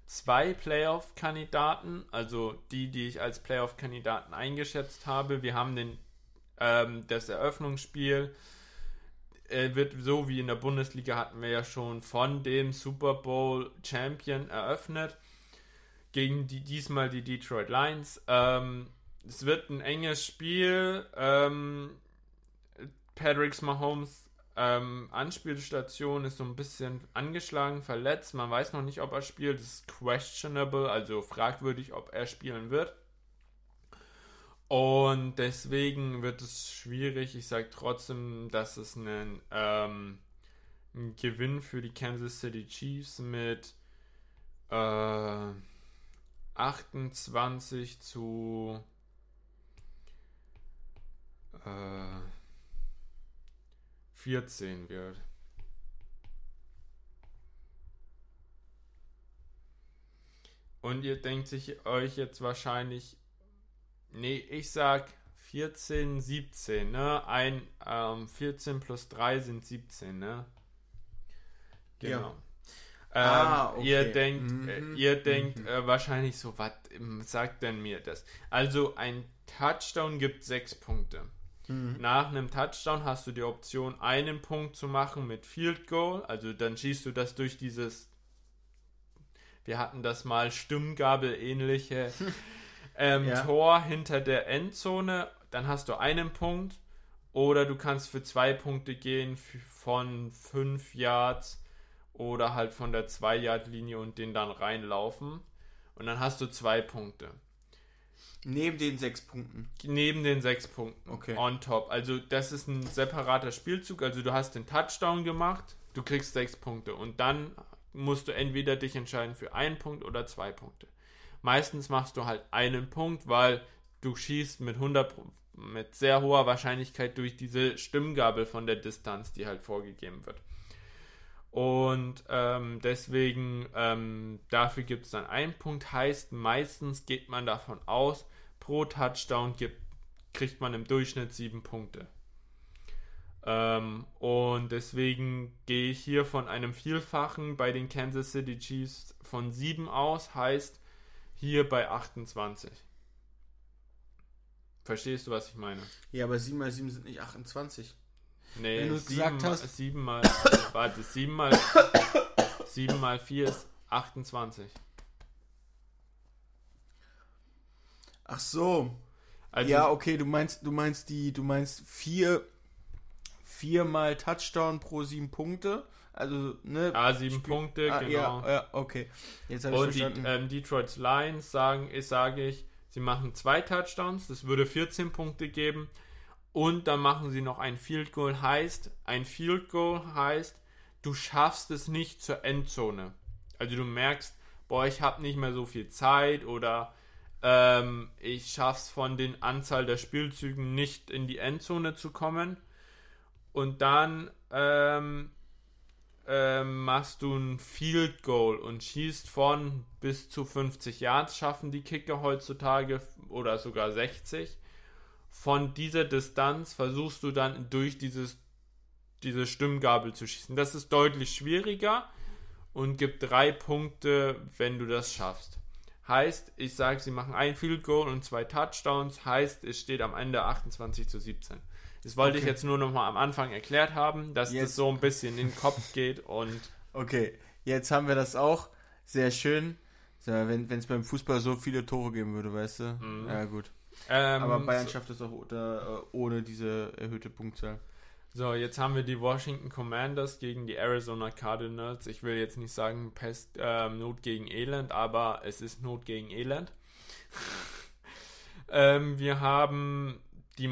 zwei Playoff-Kandidaten, also die, die ich als Playoff-Kandidaten eingeschätzt habe. Wir haben den, ähm, das Eröffnungsspiel äh, wird so wie in der Bundesliga hatten wir ja schon von dem Super Bowl Champion eröffnet gegen die diesmal die Detroit Lions. Ähm, es wird ein enges Spiel. Ähm, Patrick Mahomes ähm, Anspielstation ist so ein bisschen angeschlagen, verletzt. Man weiß noch nicht, ob er spielt. Das ist questionable, also fragwürdig, ob er spielen wird. Und deswegen wird es schwierig. Ich sage trotzdem, dass es einen, ähm, ein Gewinn für die Kansas City Chiefs mit äh, 28 zu äh, 14 wird. Und ihr denkt sich euch jetzt wahrscheinlich, nee, ich sag 14, 17, ne? Ein, ähm, 14 plus 3 sind 17, ne? Genau. Ja. Ähm, ah, okay. Ihr denkt, äh, mhm. äh, ihr denkt mhm. äh, wahrscheinlich so, was sagt denn mir das? Also ein Touchdown gibt 6 Punkte. Mhm. Nach einem Touchdown hast du die Option, einen Punkt zu machen mit Field Goal. Also dann schießt du das durch dieses Wir hatten das mal Stimmgabel-ähnliche ähm, Ja. Tor hinter der Endzone. Dann hast du einen Punkt. Oder du kannst für zwei Punkte gehen von fünf Yards oder halt von der 2-Yard-Linie und den dann reinlaufen. Und dann hast du zwei Punkte. Neben den sechs Punkten. Neben den sechs Punkten. Okay. On top. Also das ist ein separater Spielzug. Also du hast den Touchdown gemacht, du kriegst sechs Punkte. Und dann musst du entweder dich entscheiden für einen Punkt oder zwei Punkte. Meistens machst du halt einen Punkt, weil du schießt mit 100 Pro- mit sehr hoher Wahrscheinlichkeit durch diese Stimmgabel von der Distanz, die halt vorgegeben wird. Und ähm, deswegen, ähm, dafür gibt es dann einen Punkt. Heißt, meistens geht man davon aus, pro Touchdown gibt, kriegt man im Durchschnitt sieben Punkte. Ähm, und deswegen gehe ich hier von einem Vielfachen bei den Kansas City Chiefs von 7 aus, heißt hier bei 28. Verstehst du, was ich meine? Ja, aber 7 mal 7 sind nicht 28. Nee, Wenn du sieben gesagt hast- sieben mal, warte, 7 mal, 7 mal 4 ist 28. Ach so. Also, ja, okay, du meinst, du meinst die, du meinst vier, viermal Touchdown pro sieben Punkte. Also, ne? ah, 7 Spiel- Punkte, ah, genau. Ja, ja, okay. Jetzt habe ich Und die verstanden. ähm, Detroit Lions sagen, ich sage ich, sie machen zwei Touchdowns, das würde 14 Punkte geben. Und dann machen sie noch ein Field Goal. Heißt, ein Field Goal heißt, du schaffst es nicht zur Endzone. Also du merkst, boah, ich habe nicht mehr so viel Zeit oder ähm, ich schaff's von den Anzahl der Spielzügen nicht in die Endzone zu kommen. Und dann ähm, ähm, machst du ein Field Goal und schießt von bis zu 50 Yards, schaffen die Kicker heutzutage oder sogar 60. Von dieser Distanz versuchst du dann durch dieses, diese Stimmgabel zu schießen. Das ist deutlich schwieriger und gibt drei Punkte, wenn du das schaffst. Heißt, ich sage, sie machen ein Field Goal und zwei Touchdowns. Heißt, es steht am Ende 28 zu 17. Das wollte ich Okay. jetzt nur noch mal am Anfang erklärt haben, dass Jetzt- das so ein bisschen in den Kopf geht und Okay, jetzt haben wir das auch. Sehr schön. Wenn es beim Fußball so viele Tore geben würde, weißt du? Mhm. Ja, gut. Ähm, Aber Bayern schafft es auch oder, äh, ohne diese erhöhte Punktzahl. So, jetzt haben wir die Washington Commanders gegen die Arizona Cardinals. Ich will jetzt nicht sagen Pest, ähm, Not gegen Elend, aber es ist Not gegen Elend. ähm, wir haben die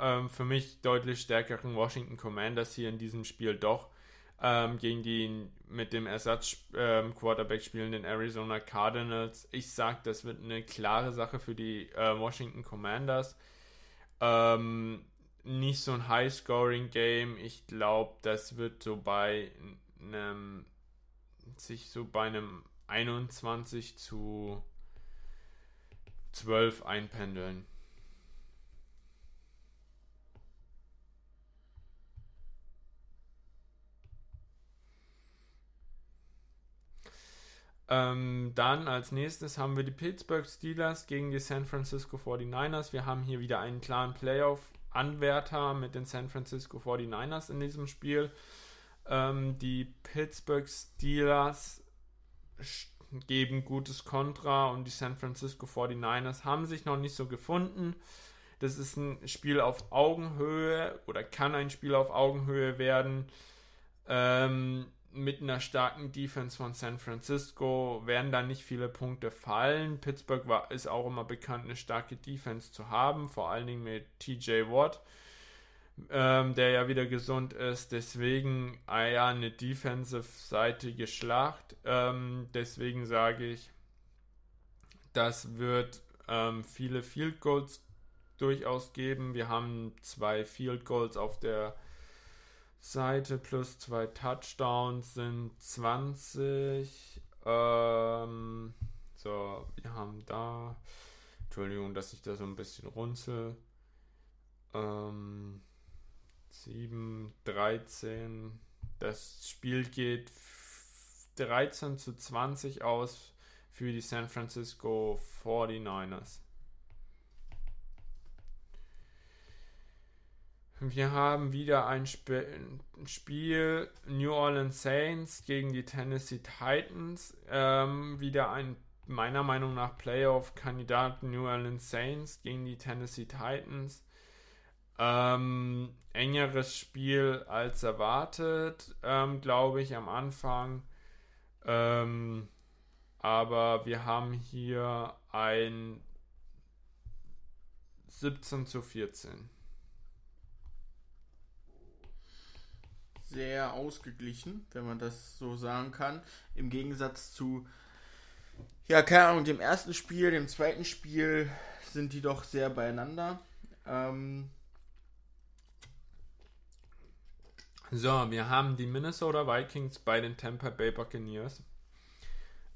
ähm, für mich deutlich stärkeren Washington Commanders hier in diesem Spiel doch ähm, gegen die mit dem Ersatz-Quarterback spielenden Arizona Cardinals. Ich sag, das wird eine klare Sache für die äh, Washington Commanders. Ähm, nicht so ein High-Scoring-Game. Ich glaube, das wird so bei einem sich so bei einem 21 zu 12 einpendeln. Ähm, dann als nächstes haben wir die Pittsburgh Steelers gegen die San Francisco 49ers. Wir haben hier wieder einen klaren Playoff-Anwärter mit den San Francisco 49ers in diesem Spiel. Ähm, die Pittsburgh Steelers geben gutes Kontra und die San Francisco 49ers haben sich noch nicht so gefunden. Das ist ein Spiel auf Augenhöhe oder kann ein Spiel auf Augenhöhe werden. Ähm, mit einer starken Defense von San Francisco werden da nicht viele Punkte fallen. Pittsburgh war, ist auch immer bekannt, eine starke Defense zu haben, vor allen Dingen mit TJ Watt, ähm, der ja wieder gesund ist. Deswegen ah ja, eine defensive-seitige Schlacht. Ähm, deswegen sage ich, das wird ähm, viele Field Goals durchaus geben. Wir haben zwei Field Goals auf der Seite plus zwei Touchdowns sind 20. Ähm, so, wir haben da. Entschuldigung, dass ich da so ein bisschen runzel. Ähm, 7, 13. Das Spiel geht 13 zu 20 aus für die San Francisco 49ers. Wir haben wieder ein, Sp Spiel New Orleans Saints gegen die Tennessee Titans. Ähm, wieder ein meiner Meinung nach Playoff-Kandidat New Orleans Saints gegen die Tennessee Titans. Ähm, engeres Spiel als erwartet, ähm, glaube ich, am Anfang. Ähm, aber wir haben hier ein 17 zu 14. Sehr ausgeglichen, wenn man das so sagen kann. Im Gegensatz zu, ja, keine Ahnung, dem ersten Spiel, dem zweiten Spiel sind die doch sehr beieinander. Ähm, So, wir haben die Minnesota Vikings bei den Tampa Bay Buccaneers.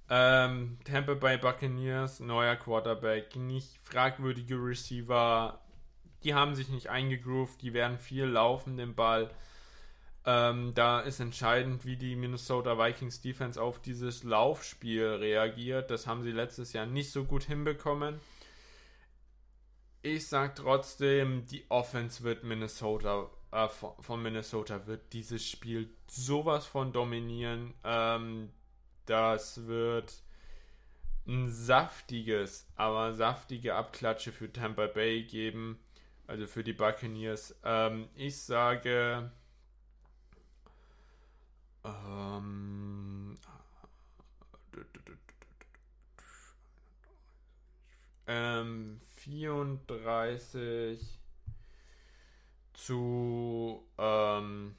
Ähm, Tampa Bay Buccaneers, neuer Quarterback, nicht fragwürdige Receiver. Die haben sich nicht eingegroovt, die werden viel laufen, den Ball. Ähm, da ist entscheidend, wie die Minnesota Vikings Defense auf dieses Laufspiel reagiert. Das haben sie letztes Jahr nicht so gut hinbekommen. Ich sag trotzdem, die Offense wird Minnesota äh, von Minnesota wird dieses Spiel sowas von dominieren. Ähm, das wird ein saftiges, aber saftige Abklatsche für Tampa Bay geben, also für die Buccaneers. Ähm, ich sage ähm, ähm, 34 zu ähm,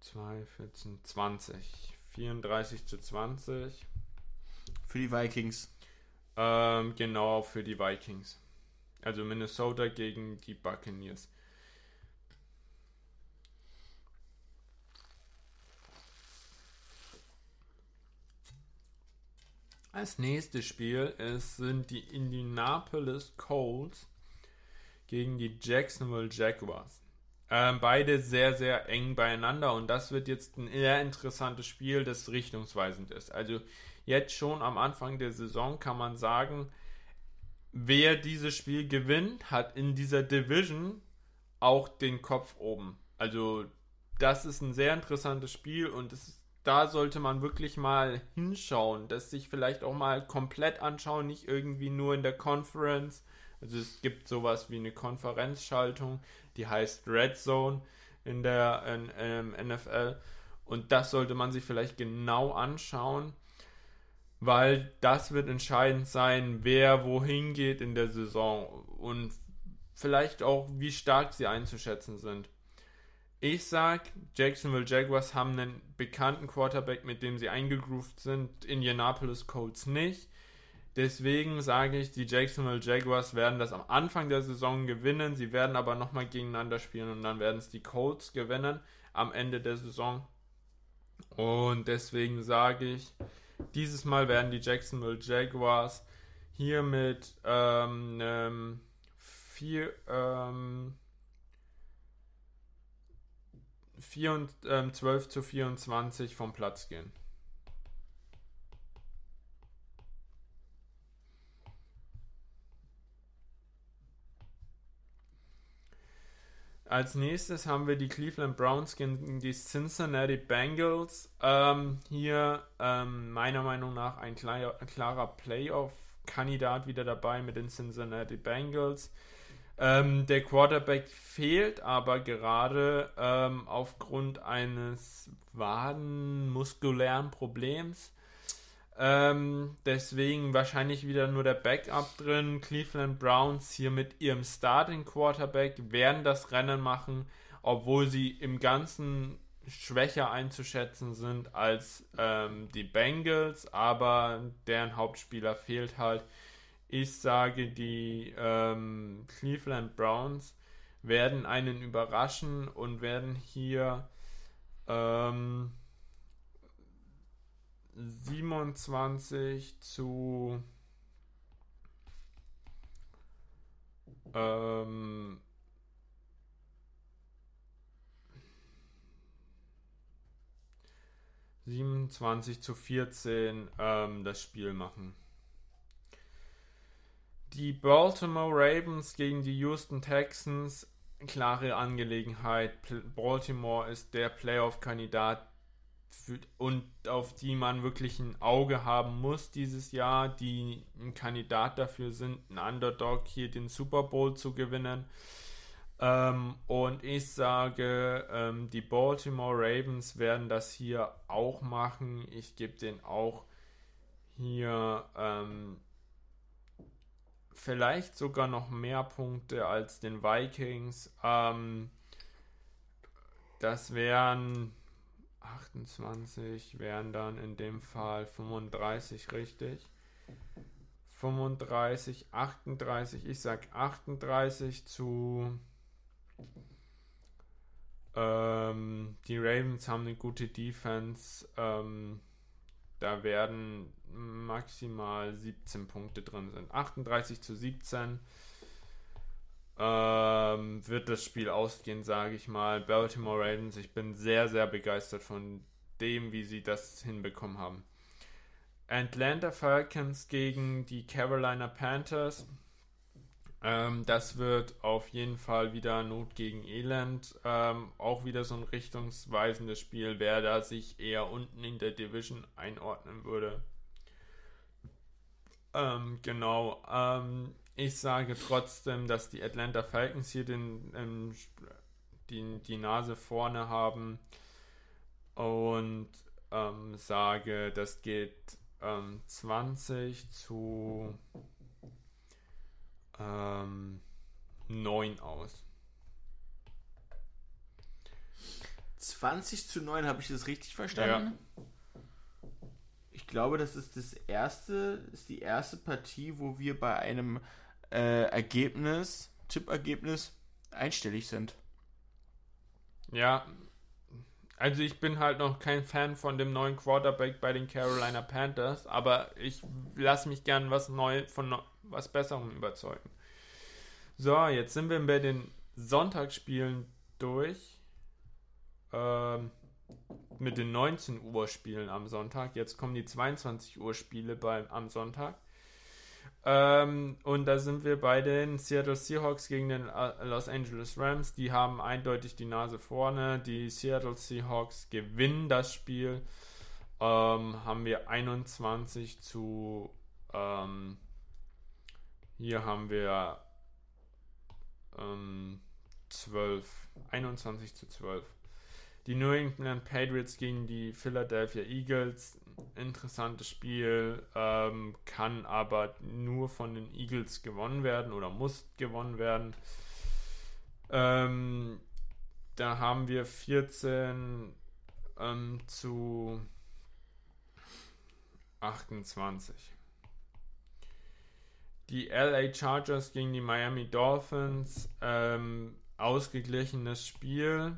zwei, 14, 20. 34 zu 20. Für die Vikings. Ähm, genau, für die Vikings. Also Minnesota gegen die Buccaneers. Als nächstes Spiel ist, sind die Indianapolis Colts gegen die Jacksonville Jaguars. Ähm, beide sehr, sehr eng beieinander und das wird jetzt ein eher interessantes Spiel, das richtungsweisend ist. Also jetzt schon am Anfang der Saison kann man sagen, wer dieses Spiel gewinnt, hat in dieser Division auch den Kopf oben. Also das ist ein sehr interessantes Spiel und ist da sollte man wirklich mal hinschauen, das sich vielleicht auch mal komplett anschauen, nicht irgendwie nur in der Conference. Also es gibt sowas wie eine Konferenzschaltung, die heißt Red Zone in der in, in NFL und das sollte man sich vielleicht genau anschauen, weil das wird entscheidend sein, wer wohin geht in der Saison und vielleicht auch wie stark sie einzuschätzen sind. Ich sag, Jacksonville Jaguars haben einen bekannten Quarterback, mit dem sie eingegroovt sind, Indianapolis Colts nicht. Deswegen sage ich, die Jacksonville Jaguars werden das am Anfang der Saison gewinnen. Sie werden aber nochmal gegeneinander spielen und dann werden es die Colts gewinnen am Ende der Saison. Und deswegen sage ich, dieses Mal werden die Jacksonville Jaguars hier mit ähm, ähm, vier, ähm, 4 ähm, 12 zu 24 vom Platz gehen. Als nächstes haben wir die Cleveland Browns gegen die Cincinnati Bengals. Ähm, hier ähm, meiner Meinung nach ein, klar, ein klarer Playoff-Kandidat wieder dabei mit den Cincinnati Bengals. Ähm, der Quarterback fehlt aber gerade ähm, aufgrund eines wadenmuskulären Problems. Ähm, deswegen wahrscheinlich wieder nur der Backup drin. Cleveland Browns hier mit ihrem Starting Quarterback werden das Rennen machen, obwohl sie im Ganzen schwächer einzuschätzen sind als ähm, die Bengals, aber deren Hauptspieler fehlt halt. Ich sage, die ähm, Cleveland Browns werden einen überraschen und werden hier ähm, 27 zu ähm, Siebenundzwanzig zu vierzehn ähm, das Spiel machen. Die Baltimore Ravens gegen die Houston Texans, klare Angelegenheit. Baltimore ist der Playoff-Kandidat und auf die man wirklich ein Auge haben muss dieses Jahr, die ein Kandidat dafür sind, ein Underdog hier den Super Bowl zu gewinnen. Ähm, und ich sage, ähm, die Baltimore Ravens werden das hier auch machen. Ich gebe denen auch hier ähm, vielleicht sogar noch mehr Punkte als den Vikings. Ähm, das wären 28, wären dann in dem Fall 35, richtig? 35, 38, ich sag 38 zu ähm, die Ravens haben eine gute Defense. Ähm, da werden maximal 17 Punkte drin sind. 38 zu 17 ähm, wird das Spiel ausgehen, sage ich mal. Baltimore Ravens, ich bin sehr, sehr begeistert von dem, wie sie das hinbekommen haben. Atlanta Falcons gegen die Carolina Panthers. Ähm, das wird auf jeden Fall wieder Not gegen Elend. Ähm, auch wieder so ein richtungsweisendes Spiel, wer da sich eher unten in der Division einordnen würde. Ähm, genau. Ähm, ich sage trotzdem, dass die Atlanta Falcons hier den, ähm, die, die Nase vorne haben und ähm, sage, das geht 20 zu ähm, 9 aus. 20 zu 9, habe ich das richtig verstanden? Ja. Ich glaube, das ist das erste, ist die erste Partie, wo wir bei einem äh, Ergebnis, Tippergebnis, einstellig sind. Ja, also ich bin halt noch kein Fan von dem neuen Quarterback bei den Carolina Panthers, aber ich lasse mich gern was neu von was Besserem überzeugen. So, jetzt sind wir bei den Sonntagsspielen durch. Ähm, mit den 19 Uhr Spielen am Sonntag. Jetzt kommen die 22 Uhr Spiele beim, am Sonntag. Ähm, und da sind wir bei den Seattle Seahawks gegen den äh, Los Angeles Rams. Die haben eindeutig die Nase vorne. Die Seattle Seahawks gewinnen das Spiel. Ähm, haben wir 21 zu. Ähm, hier haben wir ähm, 12. 21 zu 12. Die New England Patriots gegen die Philadelphia Eagles interessantes Spiel, ähm, kann aber nur von den Eagles gewonnen werden oder muss gewonnen werden. Ähm, da haben wir 14 ähm, zu 28. Die LA Chargers gegen die Miami Dolphins, ähm, ausgeglichenes Spiel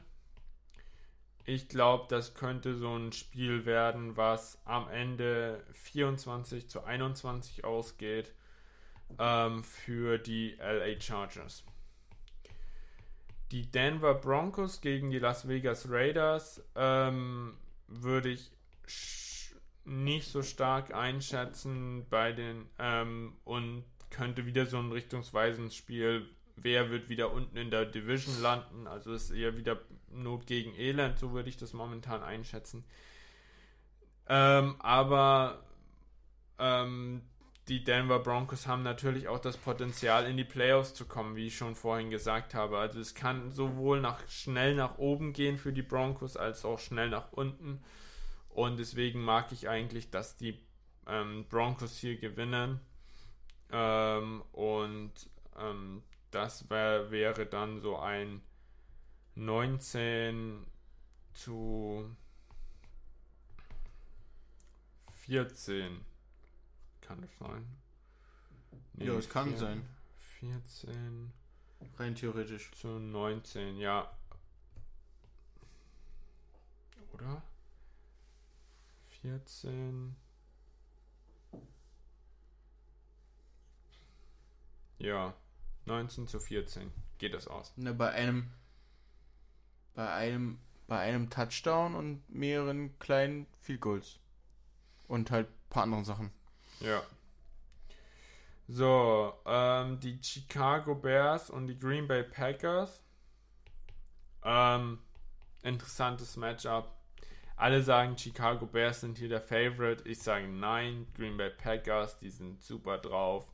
ich glaube, das könnte so ein Spiel werden, was am Ende 24 zu 21 ausgeht ähm, für die LA Chargers. Die Denver Broncos gegen die Las Vegas Raiders ähm, würde ich nicht so stark einschätzen bei den ähm, und könnte wieder so ein richtungsweisendes Spiel wer wird wieder unten in der Division landen. Also ist eher wieder Not gegen Elend, so würde ich das momentan einschätzen. Ähm, aber ähm, die Denver Broncos haben natürlich auch das Potenzial, in die Playoffs zu kommen, wie ich schon vorhin gesagt habe. Also es kann sowohl nach, schnell nach oben gehen für die Broncos, als auch schnell nach unten. Und deswegen mag ich eigentlich, dass die ähm, Broncos hier gewinnen. Ähm, und ähm, das wär, wäre dann so ein 19 zu 14. Kann das sein? Nee, ja, es kann 4, sein. 14. Rein theoretisch. Zu 19, ja. Oder? 14. Ja. 19 zu 14 geht das aus. Ne, bei einem bei einem bei einem Touchdown und mehreren kleinen Field Goals und halt ein paar anderen Sachen. Ja. So, ähm, die Chicago Bears und die Green Bay Packers. Ähm, interessantes Matchup. Alle sagen, Chicago Bears sind hier der Favorite. Ich sage nein. Green Bay Packers, die sind super drauf.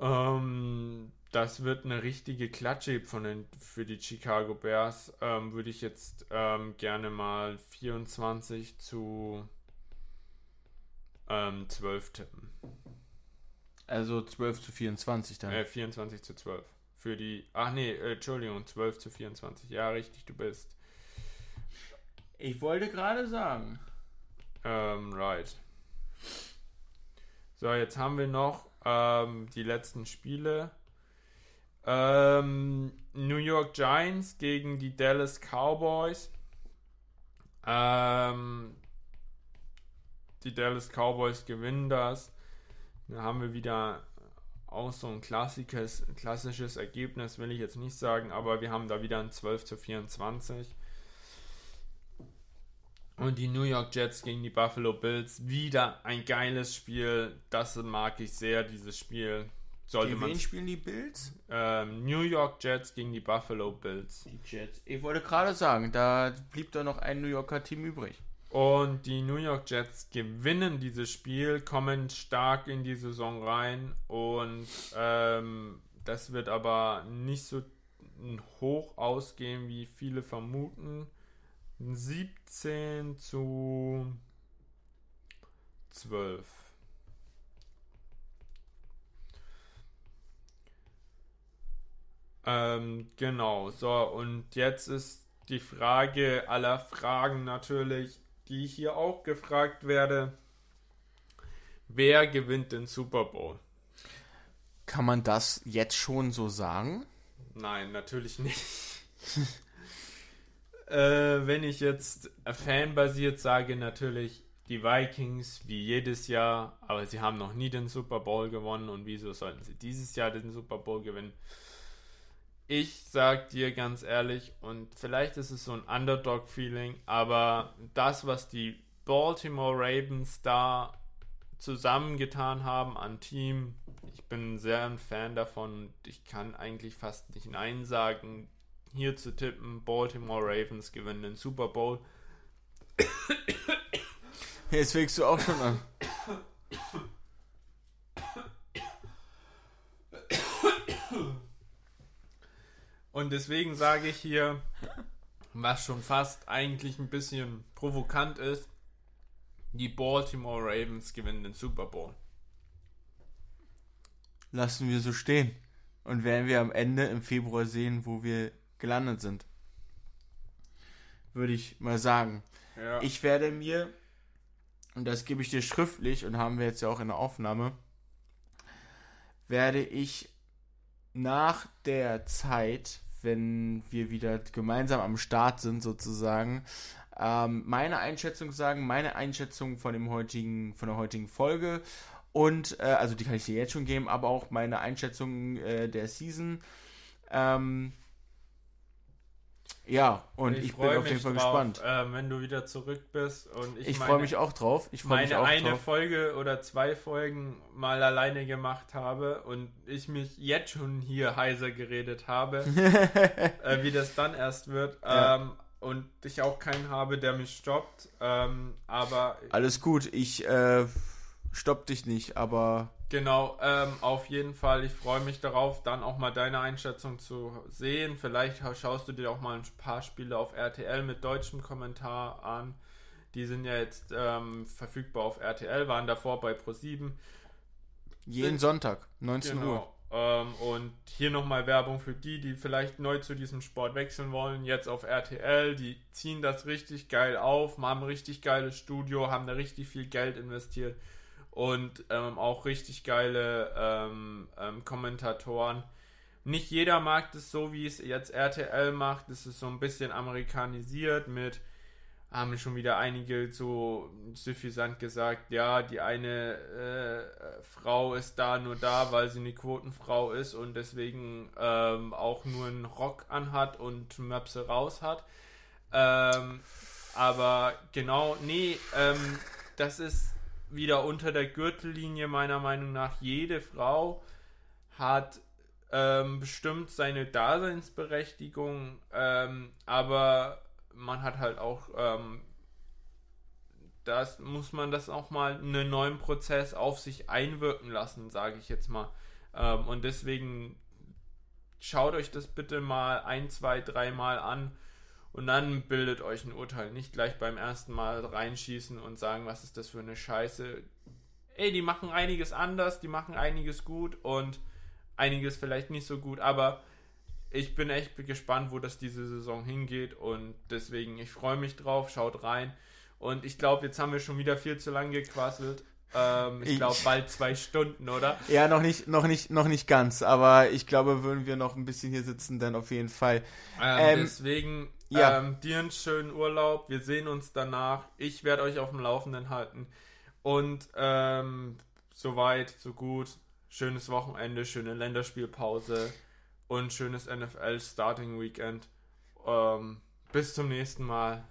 Ähm, das wird eine richtige Klatsche von den, für die Chicago Bears. Ähm, Würde ich jetzt ähm, gerne mal 24 zu ähm, 12 tippen. Also 12 zu 24 dann. Äh, 24 zu 12. Für die. Ach nee, äh, Entschuldigung, 12 zu 24. Ja, richtig, du bist. Ich wollte gerade sagen. Ähm, right. So, jetzt haben wir noch ähm, die letzten Spiele. Ähm, New York Giants gegen die Dallas Cowboys. Ähm, die Dallas Cowboys gewinnen das. Da haben wir wieder auch so ein klassisches, klassisches Ergebnis, will ich jetzt nicht sagen, aber wir haben da wieder ein 12 zu 24. Und die New York Jets gegen die Buffalo Bills. Wieder ein geiles Spiel. Das mag ich sehr, dieses Spiel. Sollte gegen wen spielen die Bills? Ähm, New York Jets gegen die Buffalo Bills. Die Jets. Ich wollte gerade sagen, da blieb doch noch ein New Yorker Team übrig. Und die New York Jets gewinnen dieses Spiel, kommen stark in die Saison rein und ähm, das wird aber nicht so hoch ausgehen, wie viele vermuten. 17 zu 12. Ähm, genau, so und jetzt ist die Frage aller Fragen natürlich, die hier auch gefragt werde. Wer gewinnt den Super Bowl? Kann man das jetzt schon so sagen? Nein, natürlich nicht. äh, wenn ich jetzt fanbasiert sage, natürlich die Vikings wie jedes Jahr, aber sie haben noch nie den Super Bowl gewonnen und wieso sollten sie dieses Jahr den Super Bowl gewinnen? ich sag dir ganz ehrlich, und vielleicht ist es so ein Underdog-Feeling, aber das, was die Baltimore Ravens da zusammengetan haben an Team, ich bin sehr ein Fan davon. Ich kann eigentlich fast nicht Nein sagen, hier zu tippen. Baltimore Ravens gewinnen den Super Bowl. Jetzt fängst du auch schon an. Und deswegen sage ich hier, was schon fast eigentlich ein bisschen provokant ist, die Baltimore Ravens gewinnen den Super Bowl. Lassen wir so stehen. Und werden wir am Ende im Februar sehen, wo wir gelandet sind. Würde ich mal sagen. Ja. Ich werde mir, und das gebe ich dir schriftlich und haben wir jetzt ja auch in der Aufnahme, werde ich nach der Zeit, wenn wir wieder gemeinsam am Start sind, sozusagen, ähm, meine Einschätzung sagen, meine Einschätzung von dem heutigen, von der heutigen Folge und äh, also die kann ich dir jetzt schon geben, aber auch meine Einschätzung äh, der Season. Ähm, ja, und ich, ich bin auf jeden Fall drauf, gespannt. Äh, wenn du wieder zurück bist und ich, ich freue mich auch drauf. Ich meine mich auch eine drauf. Folge oder zwei Folgen mal alleine gemacht habe und ich mich jetzt schon hier heiser geredet habe, äh, wie das dann erst wird. Ja. Ähm, und ich auch keinen habe, der mich stoppt. Ähm, aber alles gut. Ich äh, stopp dich nicht, aber Genau, ähm, auf jeden Fall. Ich freue mich darauf, dann auch mal deine Einschätzung zu sehen. Vielleicht schaust du dir auch mal ein paar Spiele auf RTL mit deutschem Kommentar an. Die sind ja jetzt ähm, verfügbar auf RTL, waren davor bei Pro7. Jeden sind, Sonntag, 19 genau, Uhr. Ähm, und hier nochmal Werbung für die, die vielleicht neu zu diesem Sport wechseln wollen. Jetzt auf RTL, die ziehen das richtig geil auf, haben ein richtig geiles Studio, haben da richtig viel Geld investiert und ähm, auch richtig geile ähm, ähm, Kommentatoren. Nicht jeder mag das so, wie es jetzt RTL macht. Es ist so ein bisschen amerikanisiert mit, haben schon wieder einige so suffisant gesagt, ja, die eine äh, Frau ist da nur da, weil sie eine Quotenfrau ist und deswegen ähm, auch nur einen Rock anhat und Möpse raus hat. Ähm, aber genau, nee, ähm, das ist wieder unter der Gürtellinie meiner Meinung nach. Jede Frau hat ähm, bestimmt seine Daseinsberechtigung, ähm, aber man hat halt auch, ähm, das muss man das auch mal einen neuen Prozess auf sich einwirken lassen, sage ich jetzt mal. Ähm, und deswegen schaut euch das bitte mal ein, zwei, dreimal an und dann bildet euch ein Urteil. Nicht gleich beim ersten Mal reinschießen und sagen, was ist das für eine Scheiße. Ey, die machen einiges anders, die machen einiges gut und einiges vielleicht nicht so gut, aber ich bin echt gespannt, wo das diese Saison hingeht und deswegen, ich freue mich drauf, schaut rein. Und ich glaube, jetzt haben wir schon wieder viel zu lange gequasselt. Ähm, ich glaube bald zwei Stunden, oder? Ja, noch nicht, noch nicht, noch nicht ganz, aber ich glaube, würden wir noch ein bisschen hier sitzen, dann auf jeden Fall. Ähm, ähm, deswegen ja. ähm, dir einen schönen Urlaub. Wir sehen uns danach. Ich werde euch auf dem Laufenden halten. Und ähm, soweit, so gut. Schönes Wochenende, schöne Länderspielpause und schönes NFL Starting Weekend. Ähm, bis zum nächsten Mal.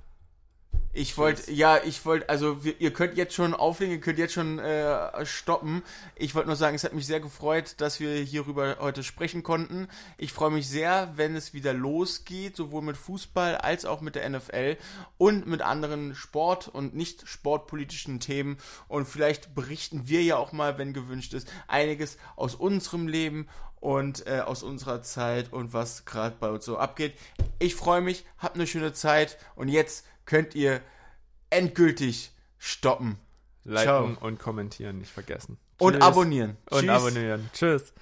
Ich wollte, ja, ich wollte, also wir, ihr könnt jetzt schon auflegen, ihr könnt jetzt schon äh, stoppen. Ich wollte nur sagen, es hat mich sehr gefreut, dass wir hierüber heute sprechen konnten. Ich freue mich sehr, wenn es wieder losgeht, sowohl mit Fußball als auch mit der NFL und mit anderen Sport- und nicht sportpolitischen Themen. Und vielleicht berichten wir ja auch mal, wenn gewünscht ist, einiges aus unserem Leben und äh, aus unserer Zeit und was gerade bei uns so abgeht. Ich freue mich, habt eine schöne Zeit und jetzt könnt ihr endgültig stoppen. Liken Ciao. und kommentieren nicht vergessen. Und Tschüss. abonnieren. Und Tschüss. abonnieren. Tschüss.